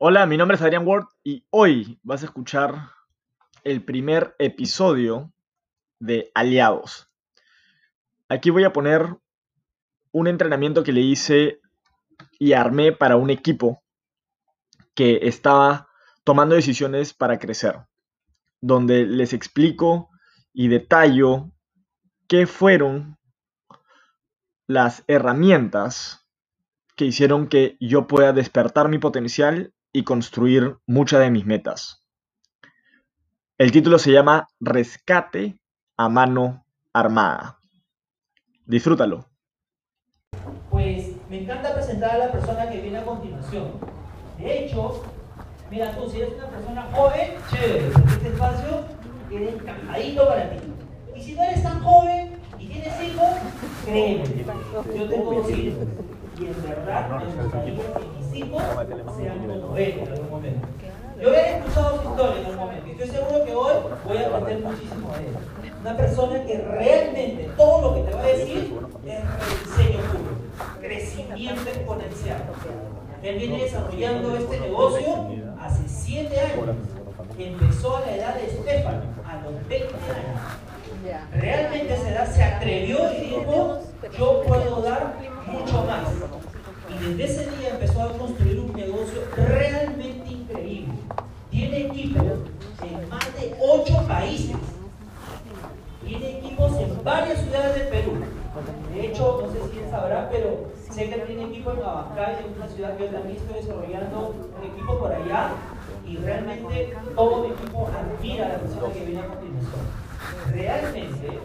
Hola, mi nombre es Adrián Ward y hoy vas a escuchar el primer episodio de Aliados. Aquí voy a poner un entrenamiento que le hice y armé para un equipo que estaba tomando decisiones para crecer, donde les explico y detallo qué fueron las herramientas que hicieron que yo pueda despertar mi potencial y construir muchas de mis metas. El título se llama Rescate a mano armada. Disfrútalo. Pues me encanta presentar a la persona que viene a continuación. De hecho, mira tú, si eres una persona joven, chévere, este espacio es encajadito para ti. Y si no eres tan joven y tienes hijos, créeme, yo tengo dos hijos. Y en verdad, me gustaría que mis hijos sean como él en algún momento. Yo he escuchado su historia en algún momento y estoy seguro que hoy voy a aprender muchísimo de él. Una persona que realmente todo lo que te va a decir es rediseño puro, crecimiento exponencial. Él viene desarrollando este negocio hace 7 años. Empezó a la edad de Estefano, a los 20 años. Realmente a esa edad se atrevió y dijo, yo puedo dar mucho más. Y desde ese día empezó a construir un negocio realmente increíble. Tiene equipos en más de 8 países. Tiene equipos en varias ciudades del Perú. De hecho, no sé si quién sabrá, pero sé que tiene equipo en Abancay, en una ciudad que yo también estoy desarrollando un equipo por allá. Y realmente todo mi equipo admira la persona que viene a continuación. Realmente,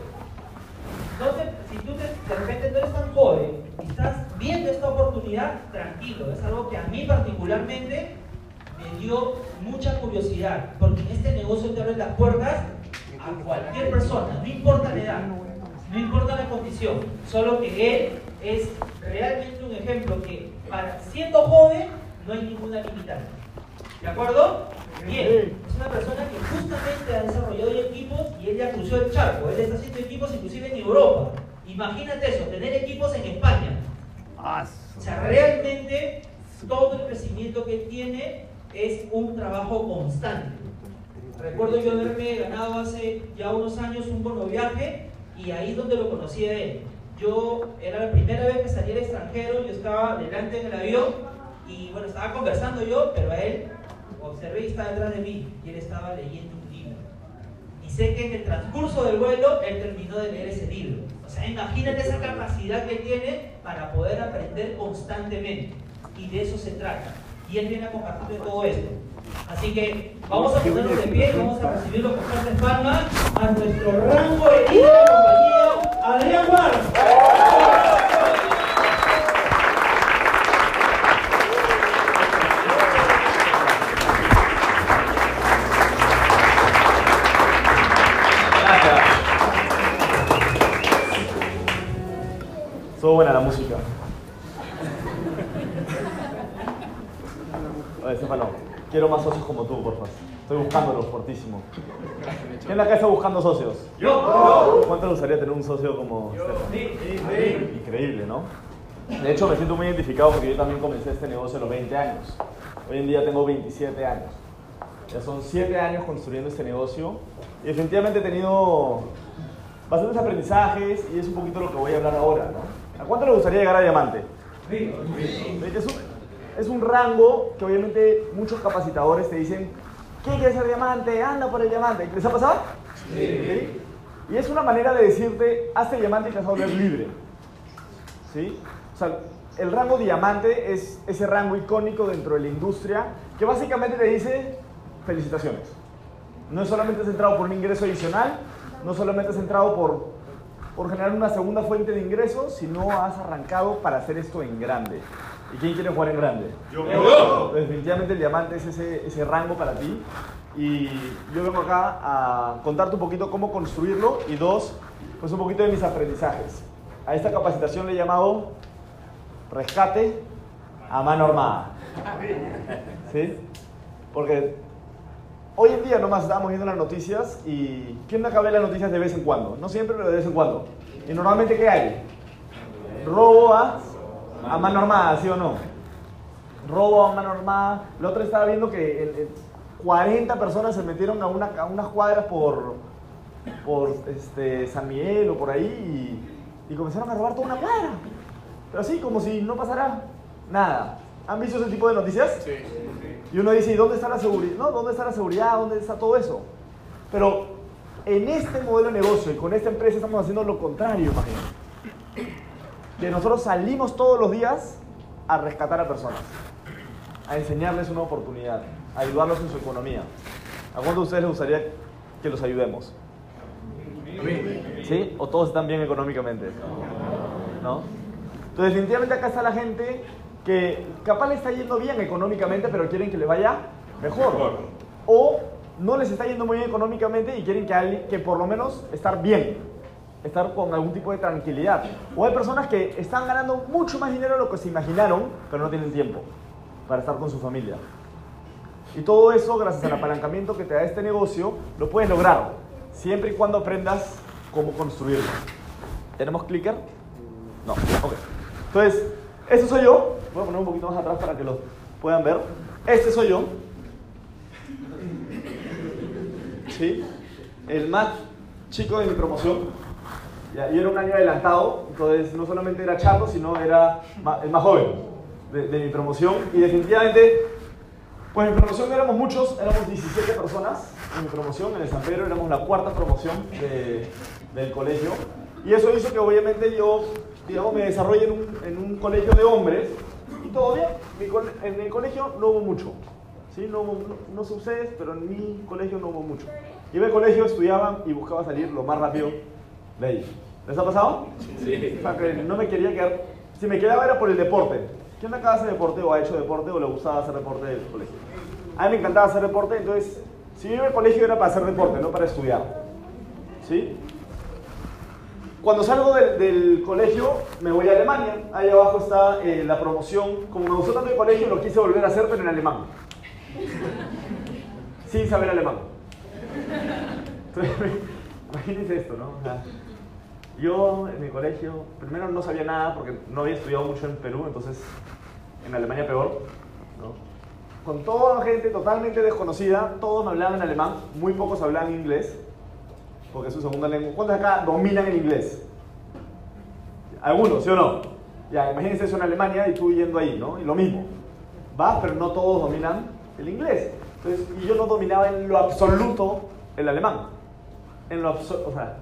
no te, si tú te, de repente no eres tan joven y estás viendo esta oportunidad, tranquilo. Es algo que a mí particularmente me dio mucha curiosidad, porque en este negocio te abre las puertas a cualquier persona, no importa la edad, no importa la condición, solo que él es realmente un ejemplo que para siendo joven no hay ninguna limitante. ¿De acuerdo? Bien, es una persona que justamente ha desarrollado equipos y él ya cruzó el charco, él está haciendo equipos inclusive en Europa. Imagínate eso, tener equipos en España. O sea, realmente todo el crecimiento que él tiene es un trabajo constante. Recuerdo yo haberme ganado hace ya unos años un bono viaje y ahí es donde lo conocí a él. Yo era la primera vez que salí al extranjero, yo estaba delante en el avión y bueno, estaba conversando yo, pero a él observé y estaba detrás de mí y él estaba leyendo un libro. Y sé que en el transcurso del vuelo él terminó de leer ese libro. O sea, imagínate esa capacidad que tiene para poder aprender constantemente. Y de eso se trata. Y él viene a compartir todo esto. Así que vamos a ponernos de pie y vamos a recibir los fuertes palmas a nuestro rango de líder de compañía, Adrián Juan. Estuvo buena la música. Oye, Estefano, quiero más socios como tú, por favor. Estoy buscándolos fortísimo. ¿Quién de acá está buscando socios? Yo, ¿Cuánto le gustaría tener un socio como Estefano? Increíble, ¿no? De hecho, me siento muy identificado porque yo también comencé este negocio a los 20 años. Hoy en día tengo 27 años. Ya son 7 años construyendo este negocio y definitivamente he tenido bastantes aprendizajes y es un poquito lo que voy a hablar ahora, ¿no? ¿A cuánto le gustaría llegar a diamante? Es un, es un rango que obviamente muchos capacitadores te dicen, ¿quién quiere ser diamante? Anda por el diamante. ¿Les ha pasado? Sí. Y es una manera de decirte, hazte diamante y te vas a volver libre. ¿Sí? O sea, el rango diamante es ese rango icónico dentro de la industria que básicamente te dice, felicitaciones. No es solamente centrado por un ingreso adicional, no solamente centrado por, por generar una segunda fuente de ingresos, sino has arrancado para hacer esto en grande. ¿Y quién quiere jugar en grande? Yo. Definitivamente el diamante es ese, ese rango para ti. Y yo vengo acá a contarte un poquito cómo construirlo y dos, pues un poquito de mis aprendizajes. A esta capacitación le he llamado rescate a mano armada. ¿Sí? Porque hoy en día nomás estábamos viendo las noticias y ¿quién acá ve las noticias de vez en cuando? No siempre, pero de vez en cuando. ¿Y normalmente qué hay? Robo a, a mano armada, ¿sí o no? robo a mano armada. La otra estaba viendo que 40 personas se metieron a, una, a unas cuadras por, por este, San Miguel o por ahí y, comenzaron a robar toda una cuadra. Pero así, como si no pasara nada. ¿Han visto ese tipo de noticias? Sí. Y uno dice, ¿y dónde está la seguridad? No, ¿dónde está la seguridad? ¿Dónde está todo eso? Pero en este modelo de negocio y con esta empresa estamos haciendo lo contrario, imagínate. Que nosotros salimos todos los días a rescatar a personas, a enseñarles una oportunidad, a ayudarlos en su economía. ¿A cuántos de ustedes les gustaría que los ayudemos? ¿Sí? ¿O todos están bien económicamente? ¿No? Entonces, definitivamente acá está la gente que capaz le está yendo bien económicamente, pero quieren que le vaya mejor. O no les está yendo muy bien económicamente y quieren que, que por lo menos estar bien, estar con algún tipo de tranquilidad. O hay personas que están ganando mucho más dinero de lo que se imaginaron, pero no tienen tiempo para estar con su familia. Y todo eso, gracias al apalancamiento que te da este negocio, lo puedes lograr, siempre y cuando aprendas cómo construirlo. ¿Tenemos clicker? No, ok. Entonces, este soy yo. Voy a poner un poquito más atrás para que lo puedan ver. Este soy yo. ¿Sí? El más chico de mi promoción. Yo era un año adelantado, entonces no solamente era chato, sino era el más joven de, de mi promoción. Y definitivamente pues en mi promoción éramos muchos, éramos 17 personas en mi promoción, en el San Pedro éramos la cuarta promoción del colegio. Y eso hizo que obviamente yo, digamos, me desarrolle en un, en un colegio de hombres y todo bien. en el colegio no hubo mucho. ¿sí? No, no, no sé ustedes, pero en mi colegio no hubo mucho. Iba al colegio, estudiaba y buscaba salir lo más rápido de ahí. ¿Les ha pasado? Sí. O sea, que no me quería quedar. Si me quedaba era por el deporte. ¿Quién acá hace deporte o ha hecho deporte o le gustaba hacer deporte del colegio? A mí me encantaba hacer deporte, entonces, si yo iba al colegio era para hacer deporte, no para estudiar. ¿Sí? Cuando salgo del, colegio, me voy a Alemania. Ahí abajo está eh, la promoción. Como me gustó tanto el colegio, lo quise volver a hacer, pero en alemán. Sin saber alemán. imagínense esto, ¿no? Yo en mi colegio, primero no sabía nada porque no había estudiado mucho en Perú, entonces en Alemania peor. ¿no? Con toda gente totalmente desconocida, todos me hablaban en alemán, muy pocos hablaban inglés, porque es su segunda lengua. ¿Cuántos acá dominan el inglés? Algunos, ¿sí o no? Ya, imagínense eso en Alemania y tú yendo ahí, ¿no? Y lo mismo. Va, pero no todos dominan el inglés. Entonces, y yo no dominaba en lo absoluto el alemán. En lo absoluto, o sea,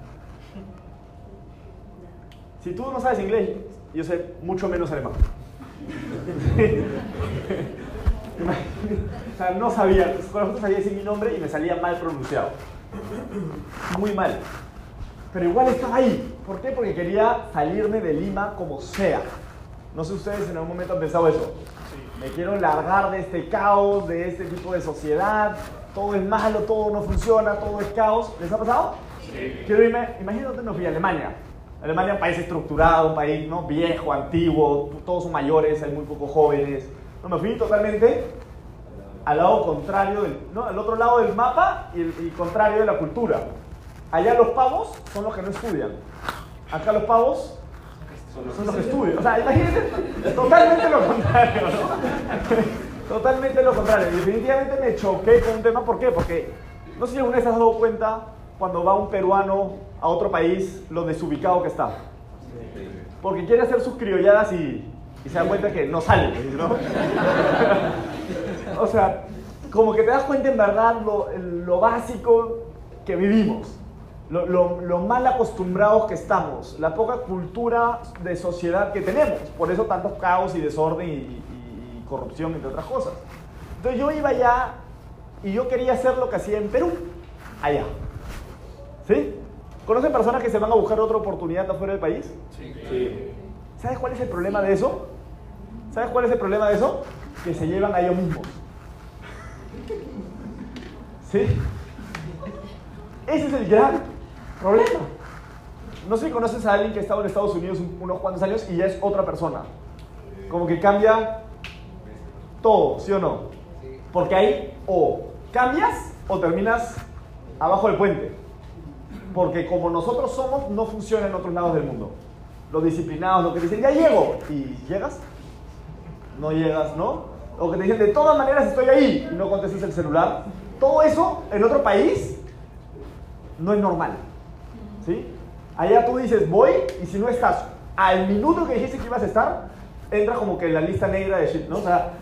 si tú no sabes inglés, yo sé mucho menos alemán. o sea, no sabía, con sabía decir mi nombre y me salía mal pronunciado. Muy mal. Pero igual estaba ahí. ¿Por qué? Porque quería salirme de Lima como sea. No sé ustedes en algún momento han pensado eso. Me quiero largar de este caos, de este tipo de sociedad. Todo es malo, todo no funciona, todo es caos. ¿Les ha pasado? Sí. Quiero irme, imagínate, me fui a Alemania Alemania es un país estructurado, un país ¿no? viejo, antiguo, todos son mayores, hay muy pocos jóvenes. No, me fui totalmente al lado contrario, del, ¿no? al otro lado del mapa y, el, contrario de la cultura. Allá los pavos son los que no estudian. Acá los pavos son los que estudian. O sea, imagínense, totalmente lo contrario, ¿no? totalmente lo contrario. Y definitivamente me choqué con un tema, ¿por qué? Porque no sé si alguna vez has dado cuenta cuando va un peruano a otro país lo desubicado que está. Porque quiere hacer sus criolladas y, se da cuenta que no sale, ¿no? o sea, como que te das cuenta en verdad lo, básico que vivimos, lo, mal acostumbrados que estamos, la poca cultura de sociedad que tenemos, por eso tantos caos y desorden y, y corrupción, entre otras cosas. Entonces yo iba allá y yo quería hacer lo que hacía en Perú, allá. ¿Sí? ¿Conocen personas que se van a buscar otra oportunidad afuera del país? Sí. ¿Sabes cuál es el problema de eso? ¿Sabes cuál es el problema de eso? Que se llevan a ellos mismos. ¿Sí? Ese es el gran problema. No sé si conoces a alguien que ha estado en Estados Unidos unos cuantos años y ya es otra persona. Como que cambia todo, ¿sí o no? Porque ahí o cambias o terminas abajo del puente. Porque como nosotros somos, no funciona en otros lados del mundo. Los disciplinados, lo que dicen, ya llego. ¿Y llegas? No llegas, ¿no? O que te dicen, de todas maneras estoy ahí y no contestas el celular. Todo eso en otro país no es normal. ¿Sí? Allá tú dices, voy, y si no estás al minuto que dijiste que ibas a estar, entra como que en la lista negra de shit, ¿no? O sea,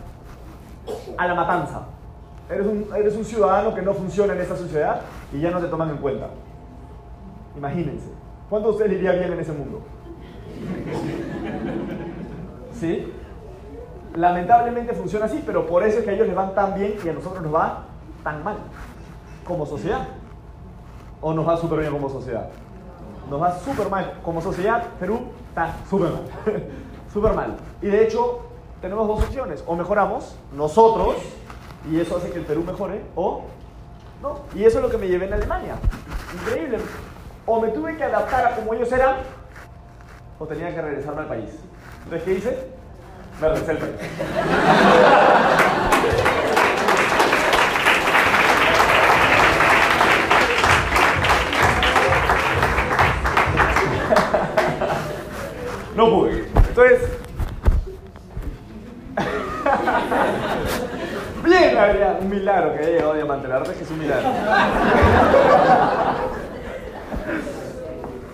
a la matanza. Eres un, eres un ciudadano que no funciona en esta sociedad y ya no te toman en cuenta. Imagínense. ¿Cuánto de ustedes iría bien en ese mundo? ¿Sí? Lamentablemente funciona así, pero por eso es que a ellos les van tan bien y a nosotros nos va tan mal como sociedad. ¿O nos va súper bien como sociedad? Nos va súper mal. Como sociedad, Perú está súper mal. súper mal. Y de hecho, tenemos dos opciones. O mejoramos nosotros, y eso hace que el Perú mejore, o no. Y eso es lo que me llevé en Alemania. Increíble. O me tuve que adaptar a como ellos eran, o tenía que regresarme al país. Entonces, ¿qué hice? Al país. No pude. Entonces. Bien, Adrián. Un milagro que haya llegado a Diamante. La verdad es que es un milagro.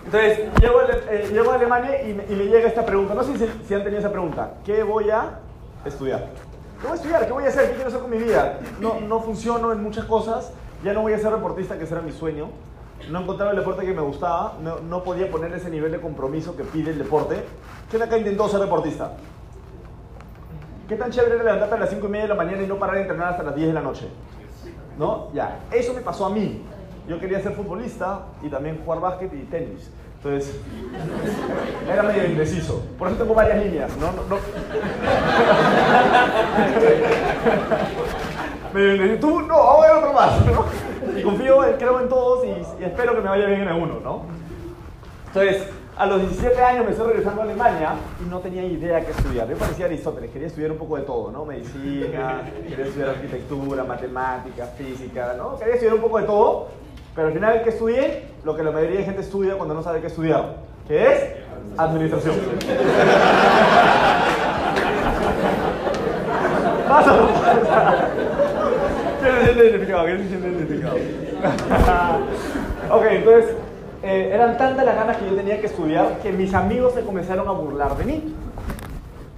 Entonces, llego eh, llego a Alemania y me, y me, llega esta pregunta. No sé si, si, han tenido esa pregunta. ¿Qué voy a estudiar? ¿Qué voy a estudiar? ¿Qué voy a hacer? ¿Qué quiero hacer con mi vida? No, no funciono en muchas cosas. Ya no voy a ser reportista, que ese era mi sueño no encontraba el deporte que me gustaba, no, no, podía poner ese nivel de compromiso que pide el deporte. ¿Quién acá intentó ser deportista? ¿Qué tan chévere era levantarte a las 5 y media de la mañana y no parar de entrenar hasta las 10 de la noche? ¿No? Ya, eso me pasó a mí. Yo quería ser futbolista y también jugar básquet y tenis. Entonces, era medio indeciso. Por eso tengo varias líneas, ¿no? no, no. Tú, no, vamos a ver otro más, ¿no? y confío, creo en todos y, y, espero que me vaya bien en alguno, ¿no? Entonces, a los 17 años me estoy regresando a Alemania y no tenía idea qué estudiar. Yo parecía Aristóteles, quería estudiar un poco de todo, ¿no? Medicina, quería estudiar arquitectura, matemáticas, física, ¿no? Quería estudiar un poco de todo, pero al final, ¿qué estudié? Lo que la mayoría de gente estudia cuando no sabe qué estudiar, que es administración. Más o ¿Quién se siente identificado? ¿Quién se siente identificado? ok, entonces, eh, eran tantas las ganas que yo tenía que estudiar que mis amigos se comenzaron a burlar de mí.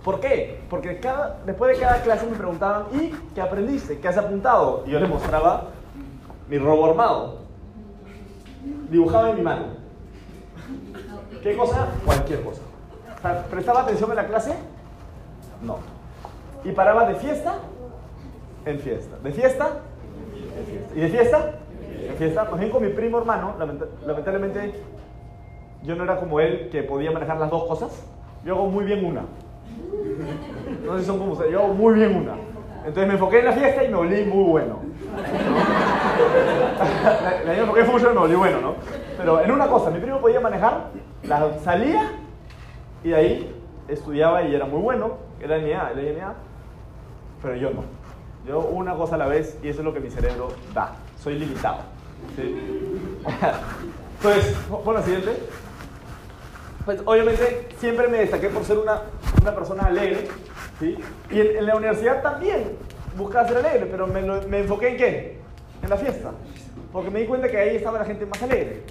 ¿Por qué? Porque cada, después de cada clase me preguntaban, ¿y qué aprendiste? ¿Qué has apuntado? Y yo les mostraba mi robo armado. Dibujaba en mi mano. ¿Qué cosa? Cualquier cosa. ¿Prestaba atención en la clase? No. ¿Y paraba de fiesta? En fiesta. ¿De fiesta? En fiesta. ¿Y de fiesta? En fiesta. Más bien con mi primo hermano, lamentablemente yo no era como él que podía manejar las dos cosas. Yo hago muy bien una. No sé si son como ustedes, yo hago muy bien una. Entonces me enfoqué en la fiesta y me volví muy bueno. la, la me enfoqué mucho bueno, ¿no? Pero en una cosa, mi primo podía manejar, la salía y de ahí estudiaba y era muy bueno, era NA, era NA, pero yo no. Yo una cosa a la vez y eso es lo que mi cerebro da. Soy limitado. ¿sí? Entonces, pon la siguiente. Pues obviamente siempre me destaqué por ser una, una persona alegre. ¿sí? Y en, en, la universidad también buscaba ser alegre, pero me, me enfoqué en qué? En la fiesta. Porque me di cuenta que ahí estaba la gente más alegre.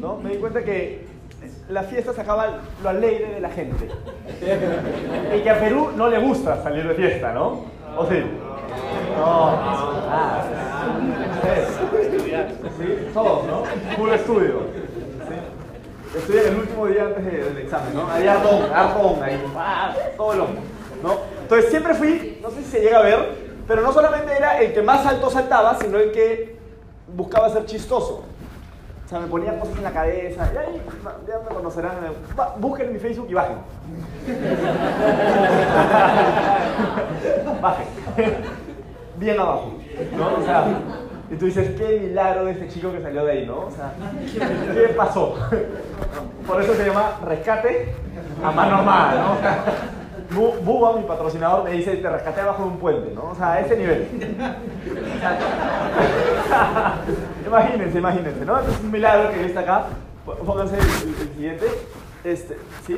¿no? Me di cuenta que la fiesta sacaba lo alegre de la gente. Y que a Perú no le gusta salir de fiesta, ¿no? ¿O sí? No, sí, todos, ¿no? Full estudio. ¿sí? El último día antes del examen, ¿no? Ahí arpón, arpón, ahí, ah, todo hombro, ¿no? Entonces siempre fui, no sé si se llega a ver, pero no solamente era el que más alto saltaba, sino el que buscaba ser chistoso. O sea, me ponía cosas en la cabeza, y ahí ya me conocerán. Busquen mi Facebook y bajen. bajen bien abajo, ¿no? O sea, y tú dices, qué milagro de este chico que salió de ahí, ¿no? O sea, ¿qué pasó? Por eso se llama rescate a mano armada, ¿no? Buba, mi patrocinador, me dice, te rescaté abajo de un puente, ¿no? O sea, a ese nivel. imagínense, imagínense, ¿no? es un milagro que está acá. Pónganse el, el, siguiente. Este, ¿sí?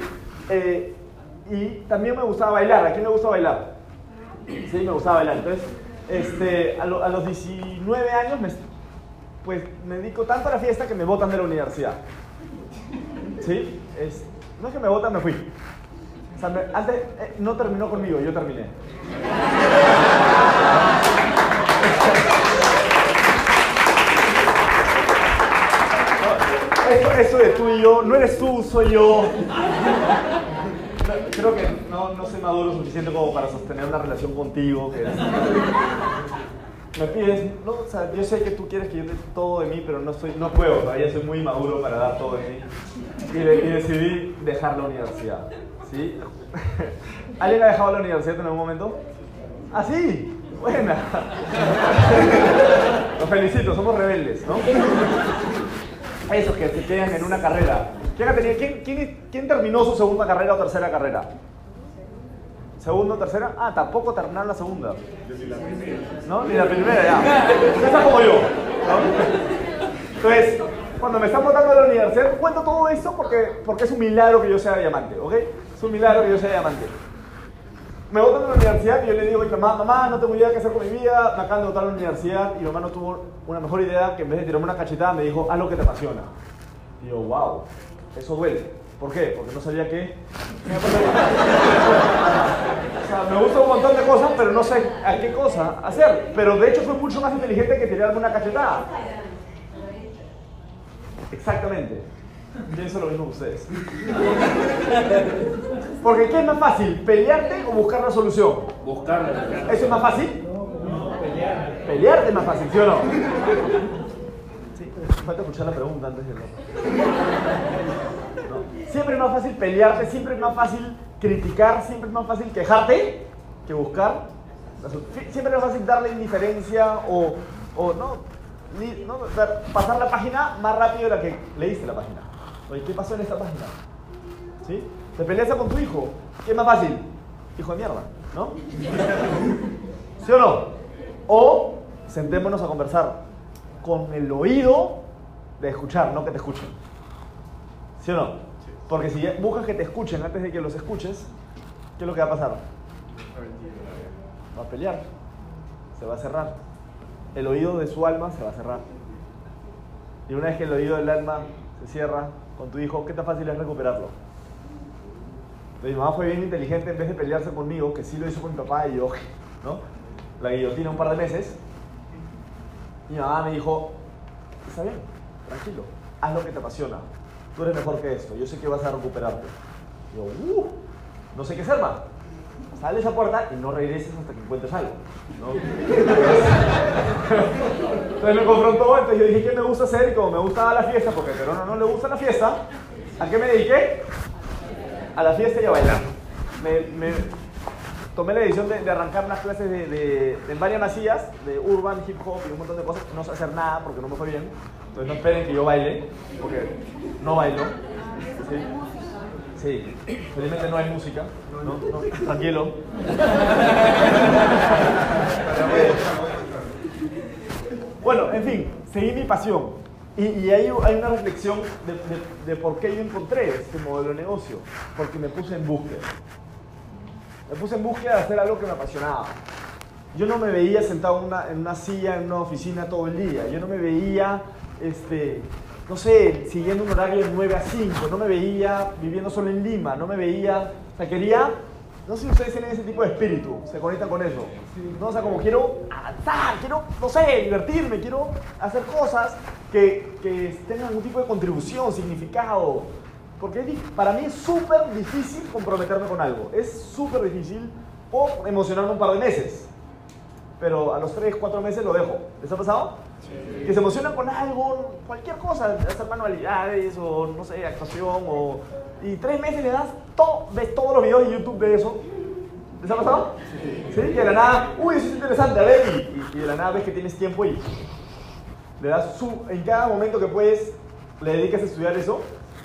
Eh, y también me gustaba bailar. ¿A quién le gusta bailar? Sí, me gustaba bailar. Entonces, este, a, los 19 años, me, pues me dedico tanto a la fiesta que me botan de la universidad. ¿Sí? Es, no es que me votan, me fui. Eh, no terminó conmigo, yo terminé. eso, de tú y yo, no eres tú, soy yo. Creo que no, no soy maduro suficiente como para sostener una relación contigo. me pides, no, o sea, yo sé que tú quieres que yo dé todo de mí, pero no, soy, no puedo, todavía soy muy maduro para dar todo de mí. Y, decidí dejar la universidad. ¿Sí? ¿Alguien ha dejado la universidad en algún momento? ¿Ah, sí? Buena. Los felicito, somos rebeldes, ¿no? Esos que se quedan en una carrera. ¿Quién, quién, terminó su segunda carrera o tercera carrera? ¿Segunda o tercera? Ah, tampoco terminaron la segunda. Sí la primera. ¿No? Ni la primera, ya. Está como yo. Entonces, cuando me están votando a la universidad, cuento todo esto porque, porque es un milagro que yo sea diamante, ¿ok? Es un milagro que yo sea diamante. Me votan a la universidad y yo le digo mamá, mamá, no tengo idea qué hacer con mi vida, me acaban de votar a la universidad y mi mamá no tuvo una mejor idea que en vez de tirarme una cachetada me dijo, haz lo que te apasiona. Y yo, wow, eso duele. ¿Por qué? Porque no sabía qué. o sea, me gusta un montón de cosas, pero no sé a qué cosa hacer. Pero de hecho fue mucho más inteligente que tirarme una cachetada. Exactamente. Pienso lo mismo que ustedes. Porque ¿qué es más fácil? ¿Pelearte o buscar la solución? Buscarla. ¿Eso es más fácil? No, pelearte. Pelearte es más fácil, ¿sí o no? Sí, falta escuchar la pregunta antes de Siempre es más fácil pelearte, siempre es más fácil criticar, siempre es más fácil quejarte que buscar. Siempre es más fácil darle indiferencia o, o no, no, pasar la página más rápido de la que leíste la página. Oye, ¿qué pasó en esta página? ¿Sí? ¿Te peleas con tu hijo? ¿Qué es más fácil? Hijo de mierda, ¿no? ¿Sí o no? O sentémonos a conversar con el oído de escuchar, no que te escuchen. ¿Sí o no? Porque si buscas que te escuchen antes de que los escuches, ¿qué es lo que va a pasar? Va a pelear, se va a cerrar el oído de su alma se va a cerrar. Y una vez que el oído del alma se cierra con tu hijo, ¿qué tan fácil es recuperarlo? Entonces, mi mamá fue bien inteligente en vez de pelearse conmigo, que sí lo hizo con mi papá y yo, ¿no? La guillotina un par de meses. Mi mamá me dijo, está bien, tranquilo, haz lo que te apasiona. Tú eres mejor que esto, yo sé que vas a recuperarte. Y yo, uh, no sé qué hacer más sale esa puerta y no regreses hasta que encuentres algo. entonces me confrontó, entonces yo dije, ¿qué me gusta hacer? Y como me gustaba la fiesta, porque a Perona no le gusta la fiesta, ¿a qué me dediqué? A la fiesta y a bailar. Me, tomé la decisión de, arrancar unas clases de, varias masillas, de urban, hip hop y un montón de cosas. No sé hacer nada porque no me fue bien. Entonces no esperen que yo baile, porque no bailo. ¿sí? Sí, felizmente no hay música. No, no, tranquilo. bueno, en fin, seguí mi pasión. Y, y ahí hay una reflexión de, de, por qué yo encontré este modelo de negocio. Porque me puse en búsqueda. Me puse en búsqueda de hacer algo que me apasionaba. Yo no me veía sentado en una, en una silla, en una oficina todo el día. Yo no me veía este, no sé, siguiendo un horario de 9 a 5, no me veía viviendo solo en Lima, no me veía, o sea, quería, no sé si ustedes tienen ese tipo de espíritu, se conectan con eso, ¿no? o sea, como quiero avanzar, quiero, no sé, divertirme, quiero hacer cosas que, que tengan algún tipo de contribución, significado, porque para mí es súper difícil comprometerme con algo, es súper difícil o emocionarme un par de meses, pero a los 3, 4 meses lo dejo. ¿Les ha pasado? Que se emocionan con algo, cualquier cosa, hacer manualidades o no sé, actuación o... Y tres meses le das todo, ves todos los videos de YouTube de eso. ¿Les ha pasado? Sí. ¿Sí? de la nada, uy, eso es interesante, a ver, y, de la nada ves que tienes tiempo y le das su... En cada momento que puedes, le dedicas a estudiar eso.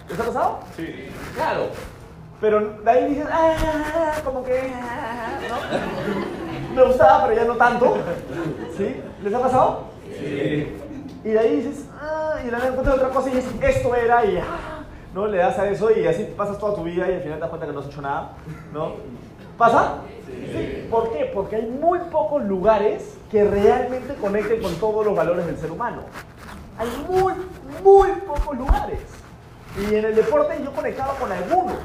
¿Les ha pasado? Sí. Claro. Pero de ahí dices, ah, como que, ¿no? Me gustaba, pero ya no tanto. ¿Sí? ¿Les ha pasado? Y de ahí dices, ah, y de la encuentras otra cosa y dices, esto era, y ah, ¿no? Le das a eso y así pasas toda tu vida y al final te das cuenta que no has hecho nada, ¿no? ¿Pasa? Sí. ¿Por qué? Porque hay muy pocos lugares que realmente conecten con todos los valores del ser humano. Hay muy, muy pocos lugares. Y en el deporte yo conectaba con algunos,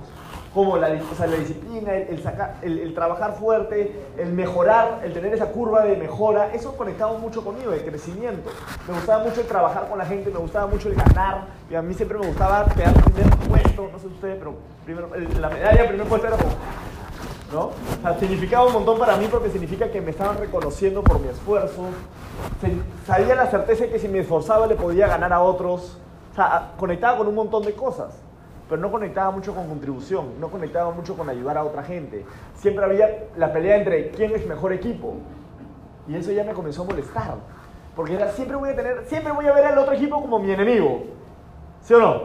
como la, la disciplina, el, sacar, el, trabajar fuerte, el mejorar, el tener esa curva de mejora, eso conectaba mucho conmigo, el crecimiento. Me gustaba mucho el trabajar con la gente, me gustaba mucho el ganar, y a mí siempre me gustaba quedar primer puesto, no sé ustedes, pero primero, la medalla primer puesto era como ¿no? significaba un montón para mí porque significa que me estaban reconociendo por mi esfuerzo. Sabía la certeza de que si me esforzaba le podía ganar a otros. O sea, conectaba con un montón de cosas, pero no conectaba mucho con contribución, no conectaba mucho con ayudar a otra gente. Siempre había la pelea entre quién es mejor equipo. Y eso ya me comenzó a molestar. Porque era, siempre voy a tener, siempre voy a ver al otro equipo como mi enemigo. ¿Sí o no?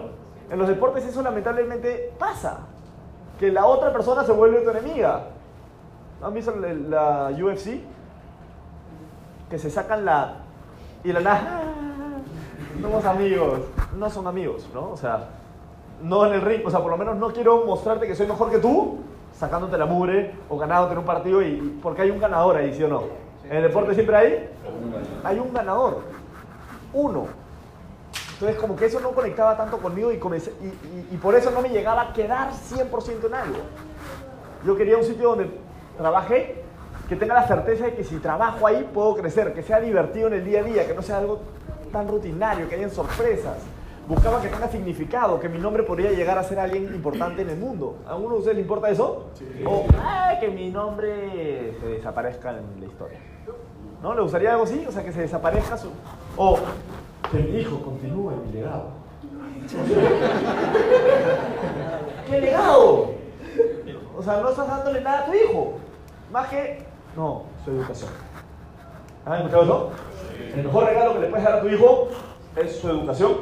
En los deportes eso lamentablemente pasa que la otra persona se vuelve tu enemiga. ¿Han visto la, UFC? Que se sacan la... Y la nada... Somos amigos. No son amigos, ¿no? O sea, no en el ring. O sea, por lo menos no quiero mostrarte que soy mejor que tú, sacándote la mugre o ganándote en un partido y porque hay un ganador ahí, ¿sí o no? En el deporte siempre hay... Hay un ganador. Uno. Entonces como que eso no conectaba tanto conmigo y, y, por eso no me llegaba a quedar 100% en algo. Yo quería un sitio donde trabaje, que tenga la certeza de que si trabajo ahí puedo crecer, que sea divertido en el día a día, que no sea algo tan rutinario, que hayan sorpresas. Buscaba que tenga significado, que mi nombre podría llegar a ser alguien importante en el mundo. ¿A alguno de ustedes le importa eso? O que mi nombre se desaparezca en la historia. ¿No? ¿Le gustaría algo así? O sea, que se desaparezca su... O que mi hijo continúe mi legado. ¿Qué legado? O sea, no estás dándole nada a tu hijo. Más que, no, su educación. ¿Han escuchado eso? El mejor regalo que le puedes dar a tu hijo es su educación.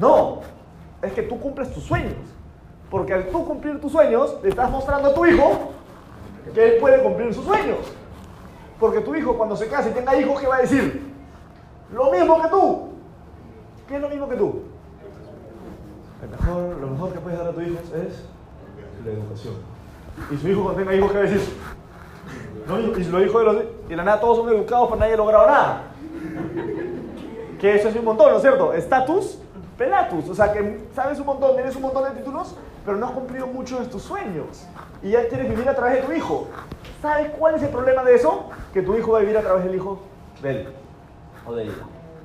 No, es que tú cumples tus sueños. Porque al tú cumplir tus sueños, le estás mostrando a tu hijo que él puede cumplir sus sueños. Porque tu hijo cuando se case y tenga hijos, ¿qué va a decir? Lo mismo que tú. ¿Qué es lo mismo que tú? mejor, lo mejor que puedes dar a tu hijo es la educación. Y su hijo cuando tenga hijos, ¿qué va a decir? ¿No? Y lo dijo de los... Y la nada todos son educados, pero nadie ha logrado nada. Que eso es un montón, ¿no es cierto? Estatus, pelatus. O sea, que sabes un montón, tienes un montón de títulos, pero no has cumplido muchos de tus sueños. Y ya quieres vivir a través de tu hijo. ¿Sabes cuál es el problema de eso? Que tu hijo va a vivir a través del hijo de él o de ella.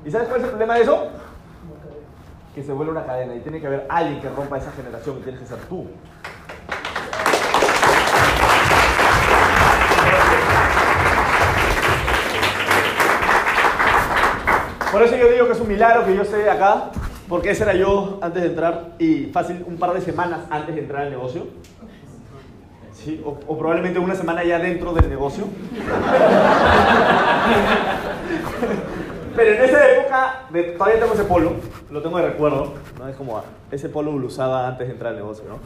¿Y sabes cuál es el problema de eso? que se vuelve una cadena y tiene que haber alguien que rompa esa generación y tienes que ser tú. Por eso yo digo que es un milagro que yo esté acá, porque ese era yo antes de entrar y fácil un par de semanas antes de entrar al negocio. Sí, o, o probablemente una semana ya dentro del negocio. Pero en esa época, todavía tengo ese polo, lo tengo de recuerdo, ¿no? Es como ese polo lo usaba antes de entrar al negocio, ¿no?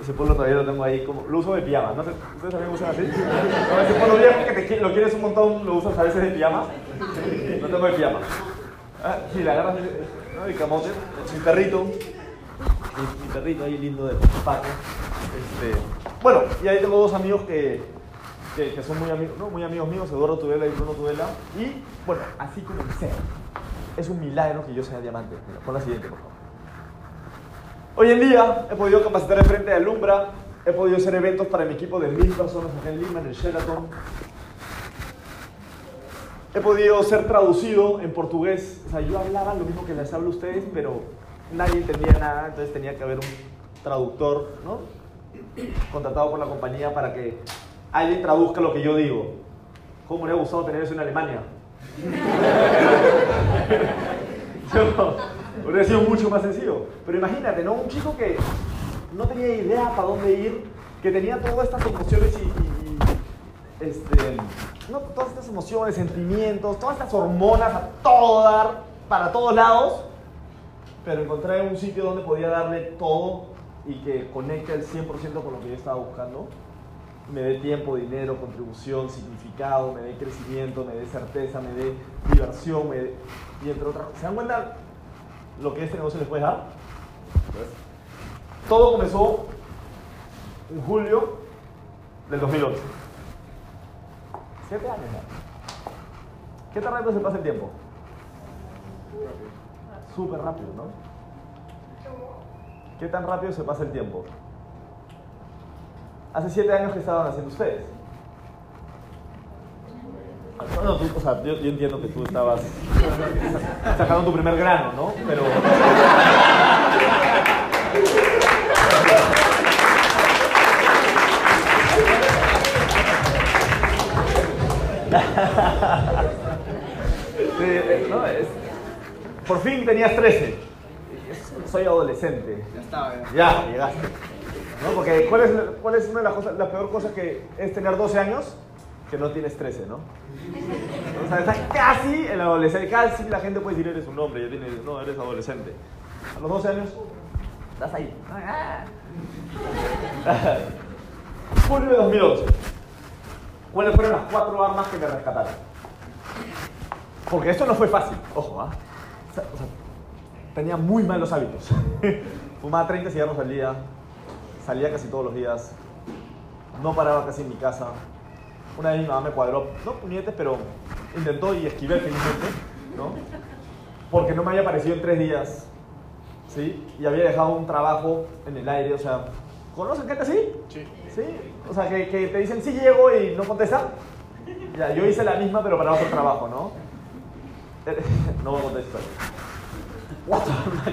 Ese polo todavía lo tengo ahí como, lo uso de pijama, ¿no? ¿Ustedes también usan así? No, ese polo te, lo quieres un montón, lo usas a veces de pijama. Lo tengo de pijama. Ah, sí, la agarras, ¿no? El camote, mi perrito, mi, perrito ahí lindo de Paco. Este, bueno, y ahí tengo dos amigos que que, son muy amigos, ¿no? muy amigos míos, Eduardo Tudela y Bruno Tudela. Y bueno, así comencé. Es un milagro que yo sea diamante. Mira, pon la siguiente, por favor. Hoy en día he podido capacitar en frente de Alumbra, he podido hacer eventos para mi equipo de mil personas acá en Lima, en el Sheraton. He podido ser traducido en portugués. O sea, yo hablaba lo mismo que les hablo a ustedes, pero nadie entendía nada, entonces tenía que haber un traductor, ¿no? Contratado por la compañía para que alguien traduzca lo que yo digo. ¿Cómo me hubiera gustado tener eso en Alemania? Hubiera sido mucho más sencillo. Pero imagínate, ¿no? Un chico que no tenía idea para dónde ir, que tenía todas estas emociones y, este, no, todas estas emociones, sentimientos, todas estas hormonas a todo dar, para todos lados, pero encontré un sitio donde podía darle todo y que conecte al 100% con lo que yo estaba buscando me dé tiempo, dinero, contribución, significado, me dé crecimiento, me dé certeza, me dé diversión, me y entre otras cosas. ¿Se dan cuenta lo que este negocio les puede dar? Pues, todo comenzó en julio del 2011. Siete años. ¿Qué tan rápido se pasa el tiempo? Súper rápido, ¿no? ¿Qué tan rápido se pasa el tiempo? Hace siete años que estaban haciendo ustedes. No, tú, o sea, yo entiendo que tú estabas sacando tu primer grano, ¿no? Pero. No, es- por fin tenías 13. Soy adolescente. Ya estaba, ya. Ya, llegaste. ¿No? Porque ¿cuál es, cuál es una de las cosas, la peor cosa que es tener 12 años? Que no tienes 13, ¿no? O sea, estás casi en la adolescencia, casi la gente puede decir eres un hombre, ya tienes, no, eres adolescente. A los 12 años, estás ahí. Julio de 2011. ¿Cuáles fueron las cuatro armas que me rescataron? Porque esto no fue fácil, ojo, ¿ah? Tenía muy malos hábitos. Fumaba 30 cigarros al día, salía casi todos los días, no paraba casi en mi casa. Una vez mi mamá me cuadró, no puñetes, pero intentó y esquivé felizmente, ¿no? Porque no me había aparecido en tres días, ¿sí? Y había dejado un trabajo en el aire, o sea, ¿conocen gente así? Sí. ¿Sí? O sea, que, que te dicen, sí llego y no contestan. Ya, yo hice la misma, pero para otro trabajo, ¿no? No armas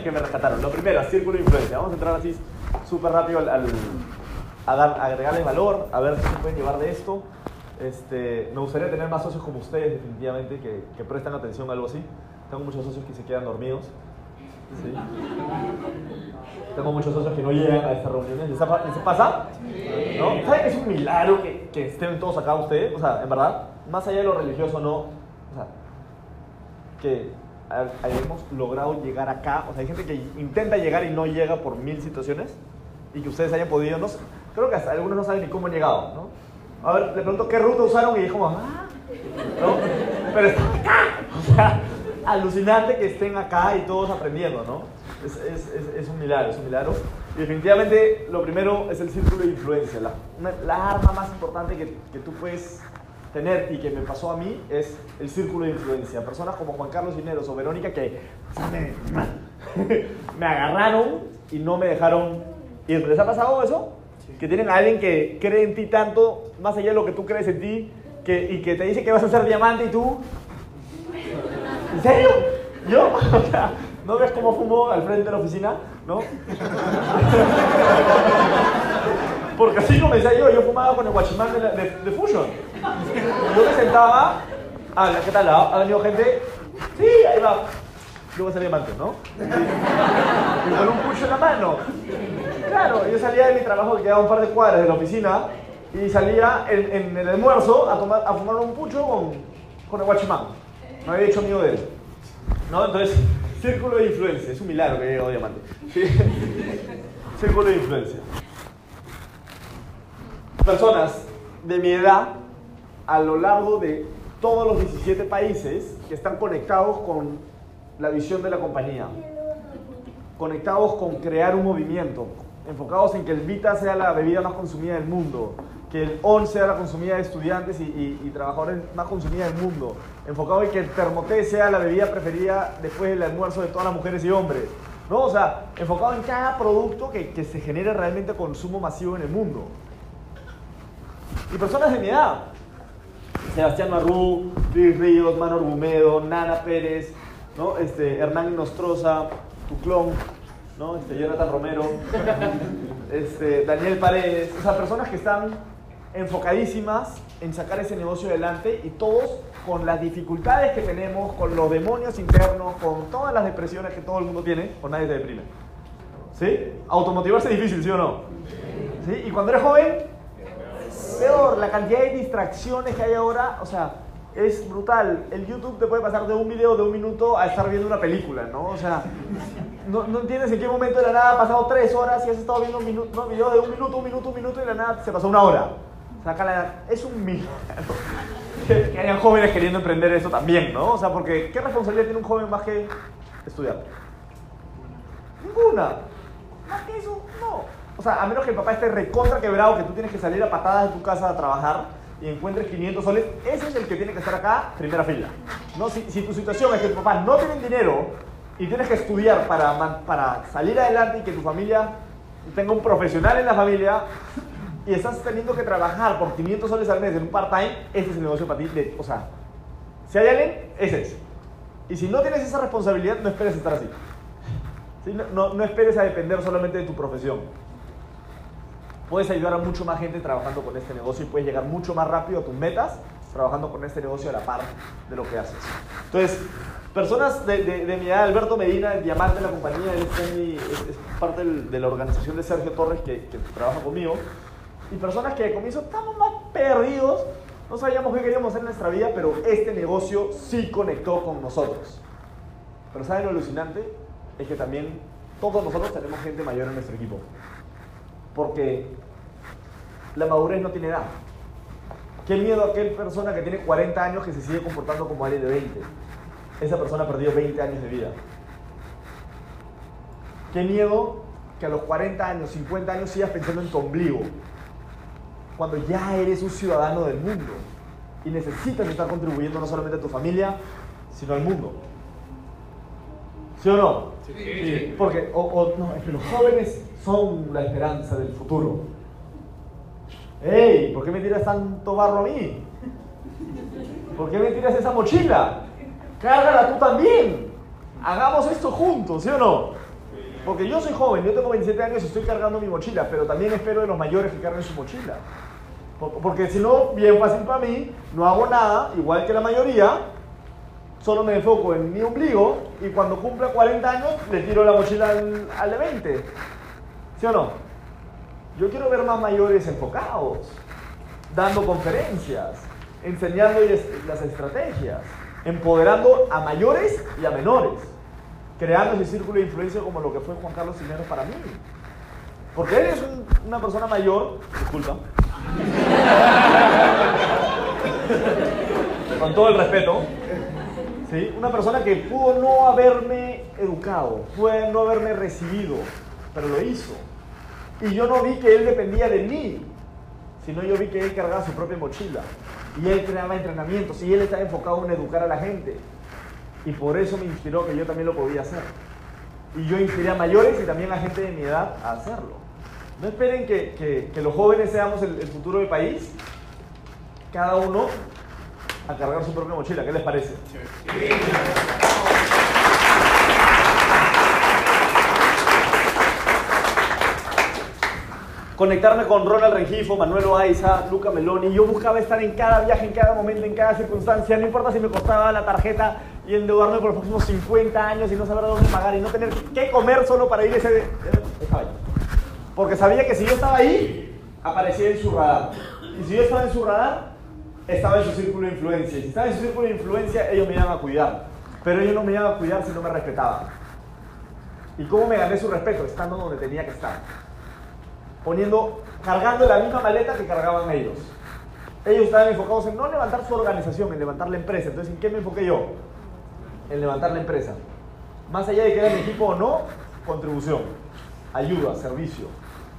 que me rescataron. Lo primero, círculo de influencia. Vamos a entrar así súper rápido al, al- a, dar, agregarle valor, a ver qué se pueden llevar de esto. Este, me gustaría tener más socios como ustedes, definitivamente, que, que prestan atención a algo así. Tengo muchos socios que se quedan dormidos. ¿Sí? Tengo muchos socios que no llegan a estas reuniones. ¿Les, pasa? ¿No? ¿Saben que es un milagro que, que estén todos acá ustedes? O sea, en verdad, más allá de lo religioso, no. O sea, que ha- hayamos logrado llegar acá. O sea, hay gente que intenta llegar y no llega por mil situaciones. Y que ustedes hayan podido. No, sé, creo que hasta algunos no saben ni cómo han llegado, ¿no? A ver, le pregunto qué ruta usaron y dijo, ah, ¿no? Pero están acá. O sea, alucinante que estén acá y todos aprendiendo, ¿no? Es, es, es, es un milagro, es un milagro. Y definitivamente lo primero es el círculo de influencia. La, una- la arma más importante que, que tú puedes tener y que me pasó a mí es el círculo de influencia. Personas como Juan Carlos Dineros o Verónica que me, me agarraron y no me dejaron ir. ¿Les ha pasado eso? Que tienen a alguien que cree en ti tanto, más allá de lo que tú crees en ti, que, y que te dice que vas a ser diamante y tú... ¿En serio? ¿Yo? O sea, ¿no ves cómo fumo al frente de la oficina? ¿No? Porque así comencé yo, yo fumaba con el guachimán de, la- de, de. Yo me sentaba, ah, ¿qué tal? ¿Ha venido gente? Sí, ahí va. Yo voy a ser diamante, ¿no? Y con un pucho en la mano. Claro, yo salía de mi trabajo que quedaba un par de cuadras de la oficina y salía en, en el almuerzo a, tomar, a fumar un pucho con, con el guachimán. Me había hecho amigo de él. ¿No? Entonces, círculo de influencia. Es un milagro que haya llegado diamante. Círculo de influencia. Personas de mi edad a lo largo de todos los 17 países que están conectados con la visión de la compañía. Conectados con crear un movimiento. Enfocados en que el Vita sea la bebida más consumida del mundo. Que el ON sea la consumida de estudiantes y, trabajadores más consumida del mundo. Enfocado en que el termoté sea la bebida preferida después del almuerzo de todas las mujeres y hombres. ¿No? O sea, enfocado en cada producto que, que se genere realmente consumo masivo en el mundo. Y personas de mi edad. Sebastián Marrú, Luis Ríos, Manor Gumedo, Nana Pérez, ¿no? este, Hernán Nostroza, tu clon, ¿no? este, Jonathan Romero, este, Daniel Paredes, o sea, personas que están enfocadísimas en sacar ese negocio adelante y todos con las dificultades que tenemos, con los demonios internos, con todas las depresiones que todo el mundo tiene, o nadie se deprime. ¿Sí? Automotivarse es difícil, ¿sí o no? ¿Sí? Y cuando eres joven, peor, la cantidad de distracciones que hay ahora, o sea, es brutal. El YouTube te puede pasar de un video de un minuto a estar viendo una película, ¿no? O sea, no, no entiendes en qué momento de la nada ha pasado tres horas y has estado viendo un minuto, no, video de un minuto, un minuto, un minuto y de la nada se pasó una hora. La- es un milagro que hayan jóvenes queriendo emprender eso también, ¿no? O sea, porque ¿qué responsabilidad tiene un joven más que estudiar? Ninguna. Más que eso, no. O sea, a menos que el papá esté recontra quebrado, que tú tienes que salir a patadas de tu casa a trabajar, y encuentres 500 soles, ese es el que tiene que estar acá, primera fila. ¿No? Si, si tu situación es que tus papás no tienen dinero y tienes que estudiar para, para salir adelante y que tu familia tenga un profesional en la familia y estás teniendo que trabajar por 500 soles al mes en un part-time, ese es el negocio para ti. o sea, si hay alguien, ese es. Y si no tienes esa responsabilidad, no esperes estar así. No, no esperes a depender solamente de tu profesión puedes ayudar a mucho más gente trabajando con este negocio y puedes llegar mucho más rápido a tus metas trabajando con este negocio a la par de lo que haces. Entonces, personas de, de, mi edad, Alberto Medina, el diamante de la compañía, él es, parte de la organización de Sergio Torres que, que, trabaja conmigo, y personas que de comienzo estamos más perdidos, no sabíamos qué queríamos hacer en nuestra vida, pero este negocio sí conectó con nosotros. Pero ¿saben lo alucinante? Es que también todos nosotros tenemos gente mayor en nuestro equipo. Porque la madurez no tiene edad. Qué miedo a aquella persona que tiene 40 años que se sigue comportando como alguien de 20. Esa persona ha perdido 20 años de vida. Qué miedo que a los 40 años, 50 años sigas pensando en tu ombligo. Cuando ya eres un ciudadano del mundo y necesitas estar contribuyendo no solamente a tu familia, sino al mundo. ¿Sí o no? Sí. Porque, o, no, es que los jóvenes son la esperanza del futuro. ¡Ey! ¿Por qué me tiras tanto barro a mí? ¿Por qué me tiras esa mochila? Cárgala tú también. Hagamos esto juntos, ¿sí o no? Porque yo soy joven, yo tengo 27 años y estoy cargando mi mochila, pero también espero de los mayores que carguen su mochila. Porque si no, bien fácil para mí, no hago nada, igual que la mayoría, solo me enfoco en mi ombligo y cuando cumpla 40 años le tiro la mochila al, al de 20. ¿Sí o no? Yo quiero ver más mayores enfocados, dando conferencias, enseñándoles las estrategias, empoderando a mayores y a menores, creando ese círculo de influencia como lo que fue Juan Carlos Cisneros para mí. Porque él es una persona mayor, disculpa, con todo el respeto, ¿sí? una persona que pudo no haberme educado, pudo no haberme recibido, pero lo hizo. Y yo no vi que él dependía de mí, sino yo vi que él cargaba su propia mochila. Y él creaba entrenamientos y él estaba enfocado en educar a la gente. Y por eso me inspiró que yo también lo podía hacer. Y yo inspiré a mayores y también a gente de mi edad a hacerlo. No esperen que, los jóvenes seamos el, futuro del país. Cada uno a cargar su propia mochila. ¿Qué les parece? conectarme con Ronald Rengifo, Manuel Oaiza, Luca Meloni. Yo buscaba estar en cada viaje, en cada momento, en cada circunstancia. No importa si me costaba la tarjeta y endeudarme por los próximos 50 años y no saber dónde pagar y no tener que comer solo para ir a ese... Estaba Porque sabía que si yo estaba ahí, aparecía en su radar. Y si yo estaba en su radar, estaba en su círculo de influencia. Y si estaba en su círculo de influencia, ellos me iban a cuidar. Pero ellos no me iban a cuidar si no me respetaban. ¿Y cómo me gané su respeto? Estando donde tenía que estar poniendo, cargando la misma maleta que cargaban ellos. Ellos estaban enfocados en no levantar su organización, en levantar la empresa. Entonces, ¿en qué me enfoqué yo? En levantar la empresa. Más allá de que era mi equipo o no, contribución, ayuda, servicio.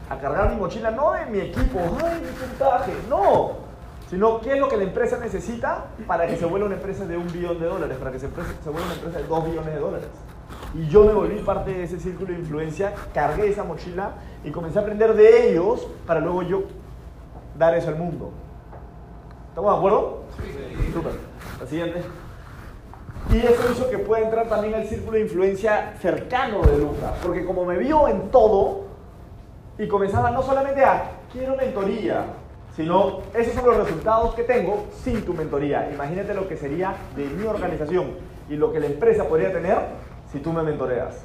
A cargar mi mochila no de mi equipo, ay, mi puntaje, no. Sino qué es lo que la empresa necesita para que se vuelva una empresa de un billón de dólares, para que se, se vuelva una empresa de dos billones de dólares. Y yo me volví parte de ese círculo de influencia, cargué esa mochila y comencé a aprender de ellos para luego yo dar eso al mundo. ¿Estamos de acuerdo? Sí. Súper. La siguiente. Y eso hizo que pueda entrar también al círculo de influencia cercano de Luca, porque como me vio en todo y comenzaba no solamente a quiero mentoría, sino esos son los resultados que tengo sin tu mentoría. Imagínate lo que sería de mi organización y lo que la empresa podría tener si tú me mentoreas.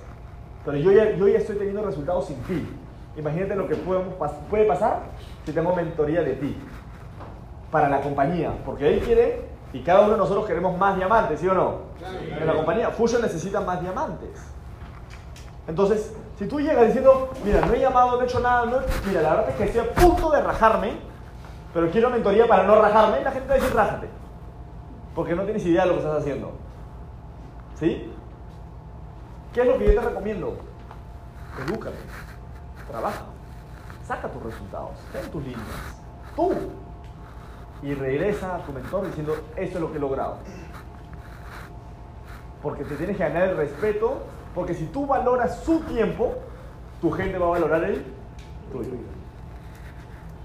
Pero yo ya, yo ya estoy teniendo resultados sin ti. Imagínate lo que puede pasar si tengo mentoría de ti. Para la compañía. Porque él quiere, y cada uno de nosotros queremos más diamantes, ¿sí o no? En la compañía, Fusion necesita más diamantes. Entonces, si tú llegas diciendo, mira, no he llamado, no he hecho nada, no mira, la verdad es que estoy a punto de rajarme, pero quiero mentoría para no rajarme, la gente va a decir, rájate. Porque no tienes idea de lo que estás haciendo. ¿Sí? ¿Qué es lo que yo te recomiendo? Edúcate, trabaja, saca tus resultados, ten tus líneas. Tú. Y regresa a tu mentor diciendo, esto es lo que he logrado. Porque te tienes que ganar el respeto, porque si tú valoras su tiempo, tu gente va a valorar el tuyo.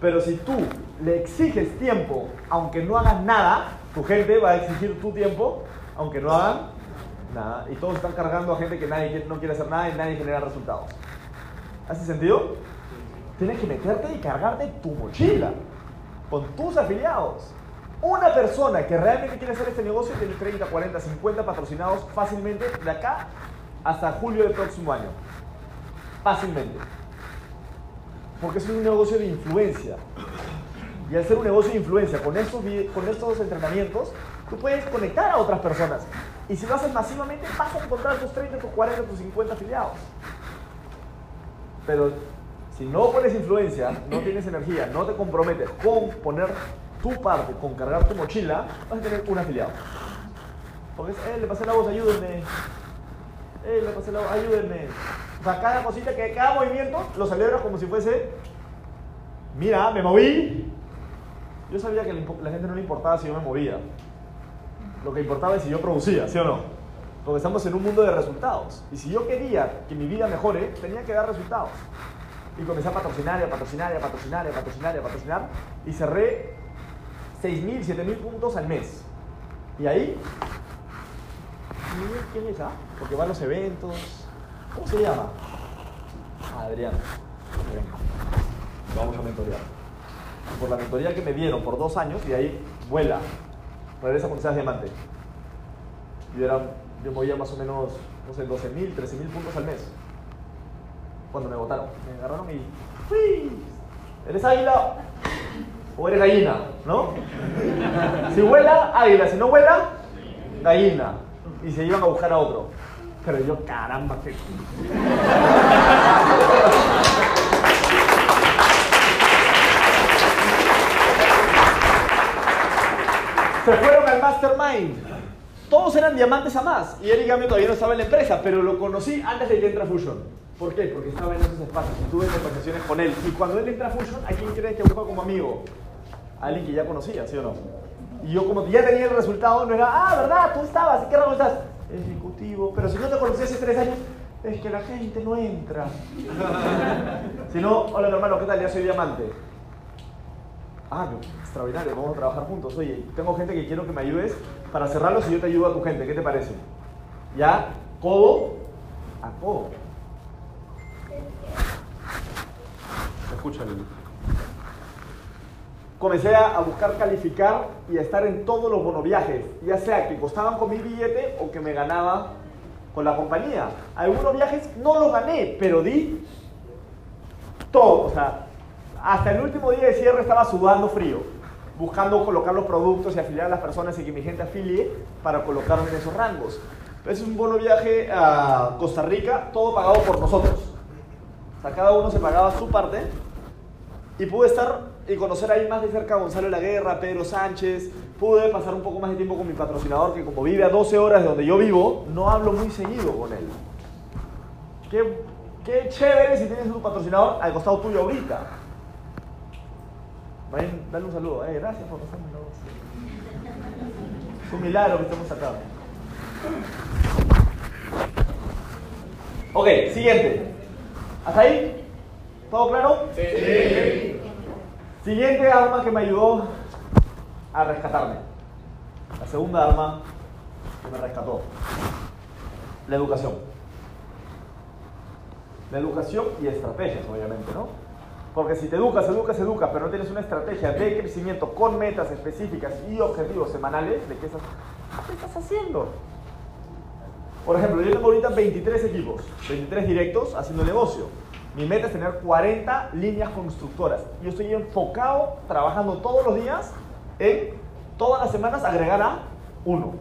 Pero si tú le exiges tiempo, aunque no hagas nada, tu gente va a exigir tu tiempo, aunque no hagan nada. Y todos están cargando a gente que nadie no quiere hacer nada y nadie genera resultados. ¿Hace sentido? Tienes que meterte y cargarte tu mochila con tus afiliados. Una persona que realmente quiere hacer este negocio tiene 30, 40, 50 patrocinados fácilmente de acá hasta julio del próximo año. Fácilmente. Porque es un negocio de influencia. Y al ser un negocio de influencia, con estos, con estos entrenamientos, tú puedes conectar a otras personas. Y si lo haces masivamente, vas a encontrar tus 30, tus 40, tus 50 afiliados. Pero si no pones influencia, no tienes energía, no te comprometes con poner tu parte, con cargar tu mochila, vas a tener un afiliado. Porque es, eh, le pasé la voz, ayúdenme. Eh, le pasé la voz, ayúdenme. O sea, cada cosita, que cada movimiento lo celebras como si fuese, mira, me moví. Yo sabía que la gente no le importaba si yo me movía. Lo que importaba es si yo producía, ¿sí o no? Porque estamos en un mundo de resultados. Y si yo quería que mi vida mejore, tenía que dar resultados. Y comencé a patrocinar, a patrocinar, a patrocinar, a patrocinar, a patrocinar. Y cerré 6.000, 7.000 puntos al mes. Y ahí, ¿quién es? Ah? Porque va los eventos. ¿Cómo se llama? Adrián. Vamos a mentorear. Por la mentoría que me dieron por dos años, y ahí vuela. Regresa con seas diamante. Y era, yo movía más o menos, no sé, 12.000, 13.000 puntos al mes. Cuando me votaron. Me agarraron y. ¡Uy! ¿Eres águila? ¿O eres gallina? ¿No? Si vuela, águila. Si no vuela, gallina. Y se iban a buscar a otro. Pero yo, caramba, qué. Se fueron al Mastermind. Todos eran diamantes a más. Y Eric Gamio todavía no estaba en la empresa, pero lo conocí antes de que entra Fusion. ¿Por qué? Porque estaba en esos espacios y tuve conversaciones con él. Y cuando él entra a Fusion, ¿a quién crees que busca como amigo? A alguien que ya conocía, ¿sí o no? Y yo como ya tenía el resultado, no era, ah, ¿verdad? Tú estabas, ¿qué ramo estás? Ejecutivo. Pero si no te conocí hace tres años, es que la gente no entra. si no, hola hermano, ¿qué tal? Ya soy diamante. Ah, extraordinario, vamos a trabajar juntos. Oye, tengo gente que quiero que me ayudes para cerrarlos y yo te ayudo a tu gente. ¿Qué te parece? Ya, codo a codo. Escucha, Comencé a buscar calificar y a estar en todos los bonoviajes, ya sea que costaban con mi billete o que me ganaba con la compañía. Algunos viajes no los gané, pero di todo. O sea, hasta el último día de cierre estaba sudando frío, buscando colocar los productos y afiliar a las personas y que mi gente afilie para colocarme en esos rangos. Es un bono viaje a Costa Rica, todo pagado por nosotros. Cada uno se pagaba su parte y pude estar y conocer ahí más de cerca a Gonzalo la Guerra, Pedro Sánchez. Pude pasar un poco más de tiempo con mi patrocinador, que como vive a 12 horas de donde yo vivo, no hablo muy seguido con él. Qué, qué chévere si tienes un patrocinador al costado tuyo ahorita. Vayan, dale un saludo. Eh, gracias por pasarme la Es un milagro que estemos acá. Ok, siguiente. ¿Hasta ahí? ¿Todo claro? Sí. Siguiente arma que me ayudó a rescatarme. La segunda arma que me rescató. La educación. La educación y estrategias, obviamente, ¿no? Porque si te educas, educas, educas, pero no tienes una estrategia de crecimiento con metas específicas y objetivos semanales, ¿de qué estás, qué estás haciendo? Por ejemplo, yo tengo ahorita 23 equipos, 23 directos haciendo negocio. Mi meta es tener 40 líneas constructoras. Yo estoy enfocado, trabajando todos los días en todas las semanas agregar a uno.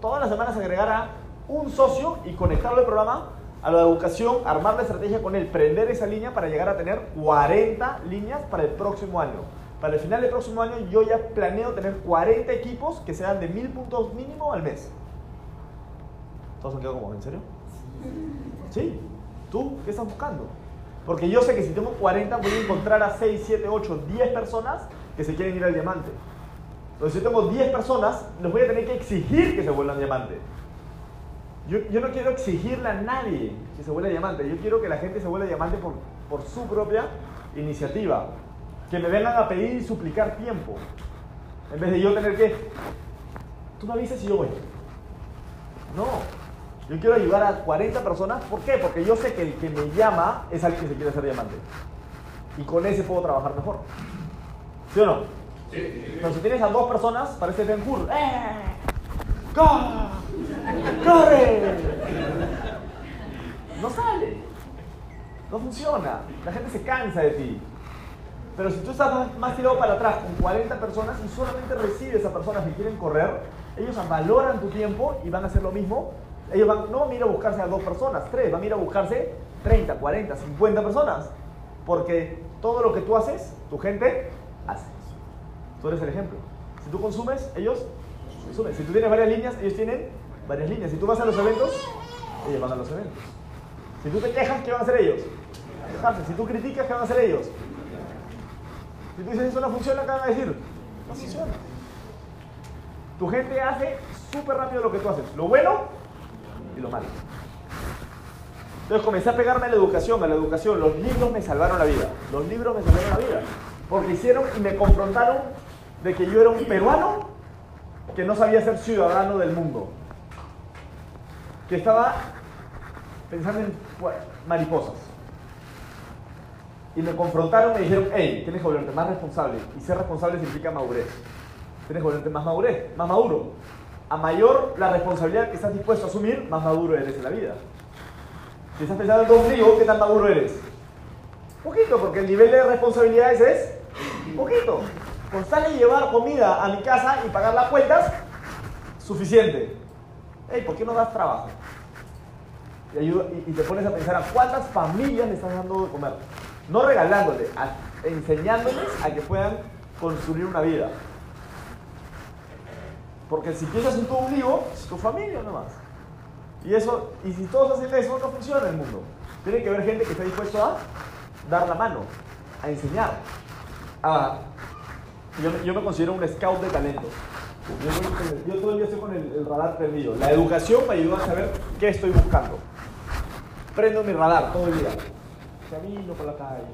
Todas las semanas agregar a un socio y conectarlo al programa, a la educación, armar la estrategia con él, prender esa línea para llegar a tener 40 líneas para el próximo año. Para el final del próximo año yo ya planeo tener 40 equipos que sean de 1000 puntos mínimo al mes. ¿Todos han quedado como, en serio? ¿Sí? ¿Tú qué estás buscando? Porque yo sé que si tengo 40 voy a encontrar a 6, 7, 8, 10 personas que se quieren ir al diamante. Entonces, si tengo 10 personas, les voy a tener que exigir que se vuelvan diamante. Yo, yo no quiero exigirle a nadie que se vuelva diamante. Yo quiero que la gente se vuelva diamante por, por su propia iniciativa. Que me vengan a pedir y suplicar tiempo. En vez de yo tener que, tú me avisas y yo voy. No, yo quiero ayudar a 40 personas. ¿Por qué? Porque yo sé que el que me llama es alguien que se quiere hacer diamante. Y con ese puedo trabajar mejor. ¿Sí o no? Sí. Pero si tienes a dos personas, parece Ben Hur. ¡Eh! ¡Corre! ¡Corre! No sale. No funciona. La gente se cansa de ti. Pero si tú estás más, más tirado para atrás con 40 personas y solamente recibes a personas que quieren correr, ellos valoran tu tiempo y van a hacer lo mismo. Ellos van, no van a ir a buscarse a dos personas, tres, van a ir a buscarse 30, 40, 50 personas. Porque todo lo que tú haces, tu gente hace. Tú eres el ejemplo. Si tú consumes, ellos consumen. Si tú tienes varias líneas, ellos tienen varias líneas. Si tú vas a los eventos, ellos van a los eventos. Si tú te quejas, ¿qué van a hacer ellos? Si tú criticas, ¿qué van a hacer ellos? Si tú dices eso no funciona, ¿qué van a decir? No funciona. Tu gente hace súper rápido lo que tú haces. Lo bueno y lo malo. Entonces comencé a pegarme a la educación, a la educación. Los libros me salvaron la vida. Los libros me salvaron la vida. Porque hicieron y me confrontaron de que yo era un peruano que no sabía ser ciudadano del mundo. Que estaba pensando en mariposas. Y me confrontaron, me dijeron, hey, tienes que volverte más responsable. Y ser responsable significa madurez. Tienes que volverte más madurez, más maduro. A mayor la responsabilidad que estás dispuesto a asumir, más maduro eres en la vida. Si estás pensando en tu ombligo, ¿qué tan maduro eres? Poquito, porque el nivel de responsabilidades es poquito. Con sale llevar comida a mi casa y pagar las cuentas, suficiente. Hey, ¿por qué no das trabajo? Y, y, y te pones a pensar a cuántas familias le estás dando de comer. No regalándole, a, enseñándoles a que puedan construir una vida. Porque si piensas en tu ombligo, es tu familia nomás. Y eso, y si todos hacen eso, no funciona el mundo. Tiene que haber gente que esté dispuesto a dar la mano, a enseñar. Yo, yo me considero un scout de talento. Yo todo el día estoy con el, el radar prendido. La educación me ayuda a saber qué estoy buscando. Prendo mi radar todo el día. Camino por la calle.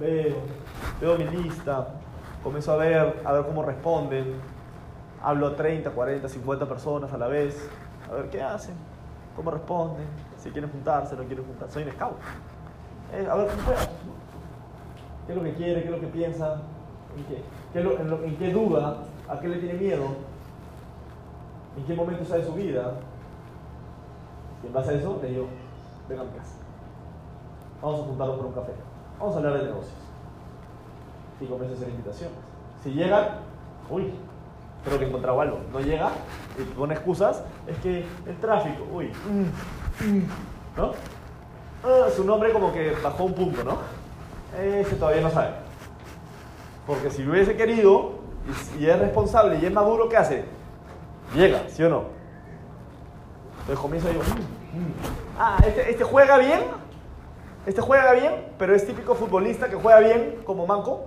Veo, veo mi lista. Comienzo a ver, a ver cómo responden. Hablo a 30, 40, 50 personas a la vez. A ver qué hacen, cómo responden, si quieren juntarse, no quieren juntarse. Soy un scout. Eh, a ver cómo juegan. ¿Qué es lo que quiere? ¿Qué es lo que piensa? ¿En qué, en, qué duda? ¿A qué le tiene miedo? ¿En qué momento está su vida? Y en base a eso le digo, vengan pues. Vamos a juntarnos por un café. Vamos a hablar de negocios. Y comienzo a hacer invitaciones. Si llegan, uy, creo que he encontrado algo. No llega y pone excusas, es que el tráfico, uy, mm, mm, ¿no? Ah, su nombre como que bajó un punto, ¿no? Ese todavía no sabe. Porque si hubiese querido y, es responsable y es maduro, ¿qué hace? Llega, ¿sí o no? Entonces comienzo y digo, mm, ah, este, este juega bien, este juega bien, pero es típico futbolista que juega bien como manco,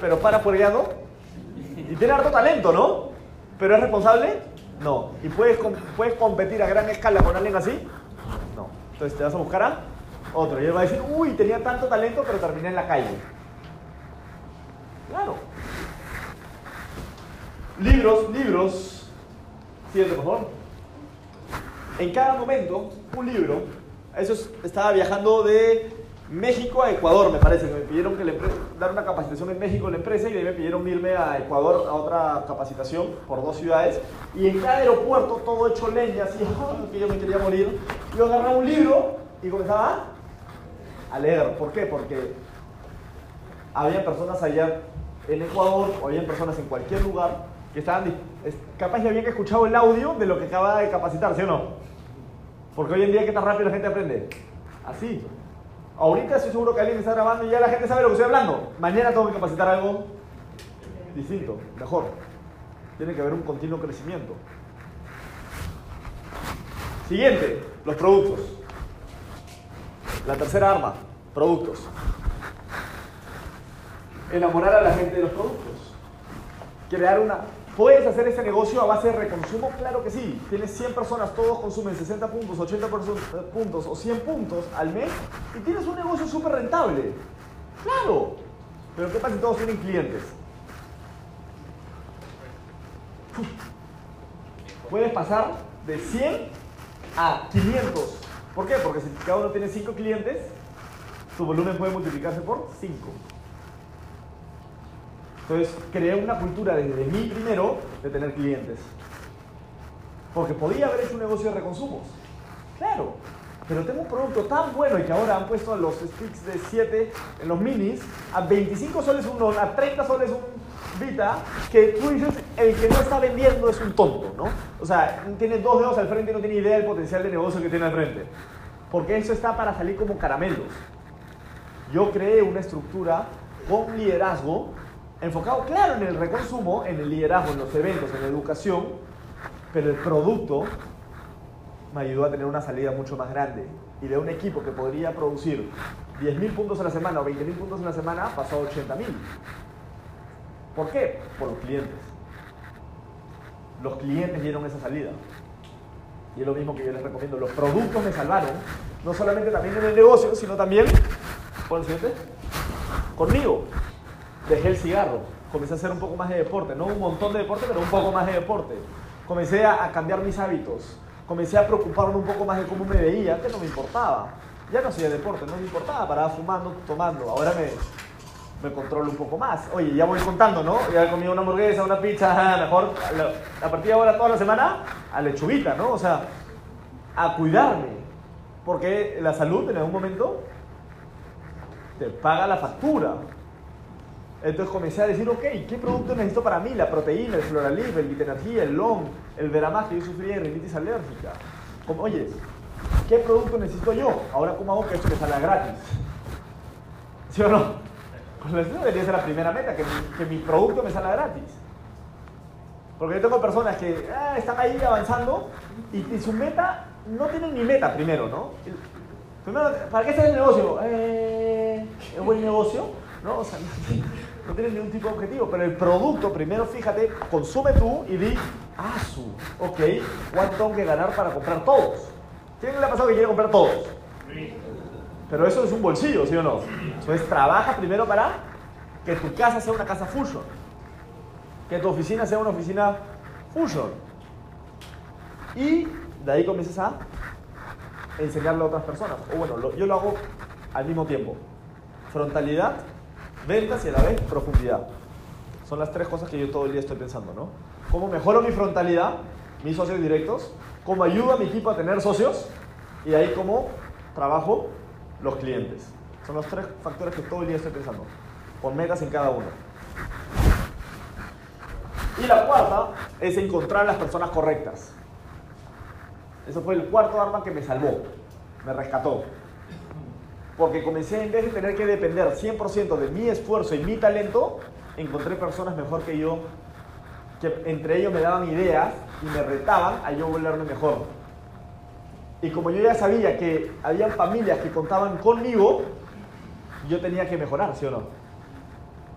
pero para fuereando y tiene harto talento, ¿no? Pero es responsable, no. ¿Y puedes, puedes competir a gran escala con alguien así? No. Entonces te vas a buscar a otro. Y él va a decir, uy, tenía tanto talento, pero terminé en la calle. Claro. Libros, libros. Siguiente, por favor. En cada momento, un libro. Eso es- estaba viajando de México a Ecuador, me parece. que Me pidieron que le dar una capacitación en México en la empresa y de me pidieron irme a Ecuador a otra capacitación por dos ciudades. Y en cada aeropuerto, todo hecho leña, así, que yo me quería morir. Yo agarraba un libro y comenzaba a leer. ¿Por qué? Porque había personas allá en Ecuador o había personas en cualquier lugar que estaban capaz ya habían escuchado el audio de lo que acaba de capacitar, ¿sí o no? Porque hoy en día, ¿qué tan rápido la gente aprende? Así. Ahorita estoy seguro que alguien está grabando y ya la gente sabe lo que estoy hablando. Mañana tengo que capacitar algo distinto, mejor. Tiene que haber un continuo crecimiento. Siguiente, los productos. La tercera arma, productos. Enamorar a la gente de los productos. crear una... ¿Puedes hacer ese negocio a base de reconsumo? Claro que sí. Tienes 100 personas, todos consumen 60 puntos, 80 puntos o 100 puntos al mes y tienes un negocio súper rentable. Claro. Pero ¿qué pasa si todos tienen clientes? Puedes pasar de 100 a 500. ¿Por qué? Porque si cada uno tiene 5 clientes, tu volumen puede multiplicarse por 5. Entonces, creé una cultura desde mí primero de tener clientes. Porque podía haber hecho un negocio de reconsumos. Claro. Pero tengo un producto tan bueno y que ahora han puesto los sticks de 7 en los minis a 25 soles uno, a 30 soles un Vita, que tú dices, el que no está vendiendo es un tonto, ¿no? O sea, tiene dos dedos al frente y no tiene idea del potencial de negocio que tiene al frente. Porque eso está para salir como caramelos. Yo creé una estructura con liderazgo enfocado, claro, en el reconsumo, en el liderazgo, en los eventos, en la educación, pero el producto me ayudó a tener una salida mucho más grande. Y de un equipo que podría producir 10.000 puntos a la semana o 20.000 puntos a la semana, pasó a 80.000. ¿Por qué? Por los clientes. Los clientes dieron esa salida. Y es lo mismo que yo les recomiendo. Los productos me salvaron, no solamente también en el negocio, sino también, ¿cuál siguiente? Conmigo dejé el cigarro, comencé a hacer un poco más de deporte, no un montón de deporte, pero un poco más de deporte. Comencé a, cambiar mis hábitos, comencé a preocuparme un poco más de cómo me veía, antes no me importaba. Ya no hacía deporte, no me importaba, paraba fumando, tomando. Ahora me, me controlo un poco más. Oye, ya voy contando, ¿no? Ya he comido una hamburguesa, una pizza, mejor a partir de ahora toda la semana a lechuguita, ¿no? O sea, a cuidarme. Porque la salud en algún momento te paga la factura. Entonces comencé a decir, ok, ¿qué producto necesito para mí? La proteína, el Floralib, el Vitenergía, el Long, el Veramás, que yo sufría de rinitis alérgica. Como, oye, ¿qué producto necesito yo? Ahora, ¿cómo hago que esto me salga gratis? ¿Sí o no? Pues eso debería ser la primera meta, que mi, producto me salga gratis. Porque yo tengo personas que ah, están ahí avanzando y, su meta no tienen ni meta primero, ¿no? Primero, ¿para qué está el negocio? Eh, ¿Es buen negocio? ¿No? O sea, no tienes ningún tipo de objetivo, pero el producto, primero fíjate, consume tú y di, ah, su, ok, ¿cuánto tengo que ganar para comprar todos? ¿Quién le ha pasado que quiere comprar todos? Pero eso es un bolsillo, ¿sí o no? Entonces trabaja primero para que tu casa sea una casa fusion, que tu oficina sea una oficina fusion. Y de ahí comienzas a enseñarle a otras personas. O bueno, yo lo hago al mismo tiempo. Frontalidad ventas y a la vez profundidad. Son las tres cosas que yo todo el día estoy pensando, ¿no? ¿Cómo mejoro mi frontalidad, mis socios directos? ¿Cómo ayudo a mi equipo a tener socios? Y ahí cómo trabajo los clientes. Son los tres factores que todo el día estoy pensando, con metas en cada uno. Y la cuarta es encontrar las personas correctas. Eso fue el cuarto arma que me salvó, me rescató porque comencé en vez de tener que depender 100% de mi esfuerzo y mi talento, encontré personas mejor que yo, que entre ellos me daban ideas y me retaban a yo volverme mejor. Y como yo ya sabía que había familias que contaban conmigo, yo tenía que mejorar, ¿sí o no?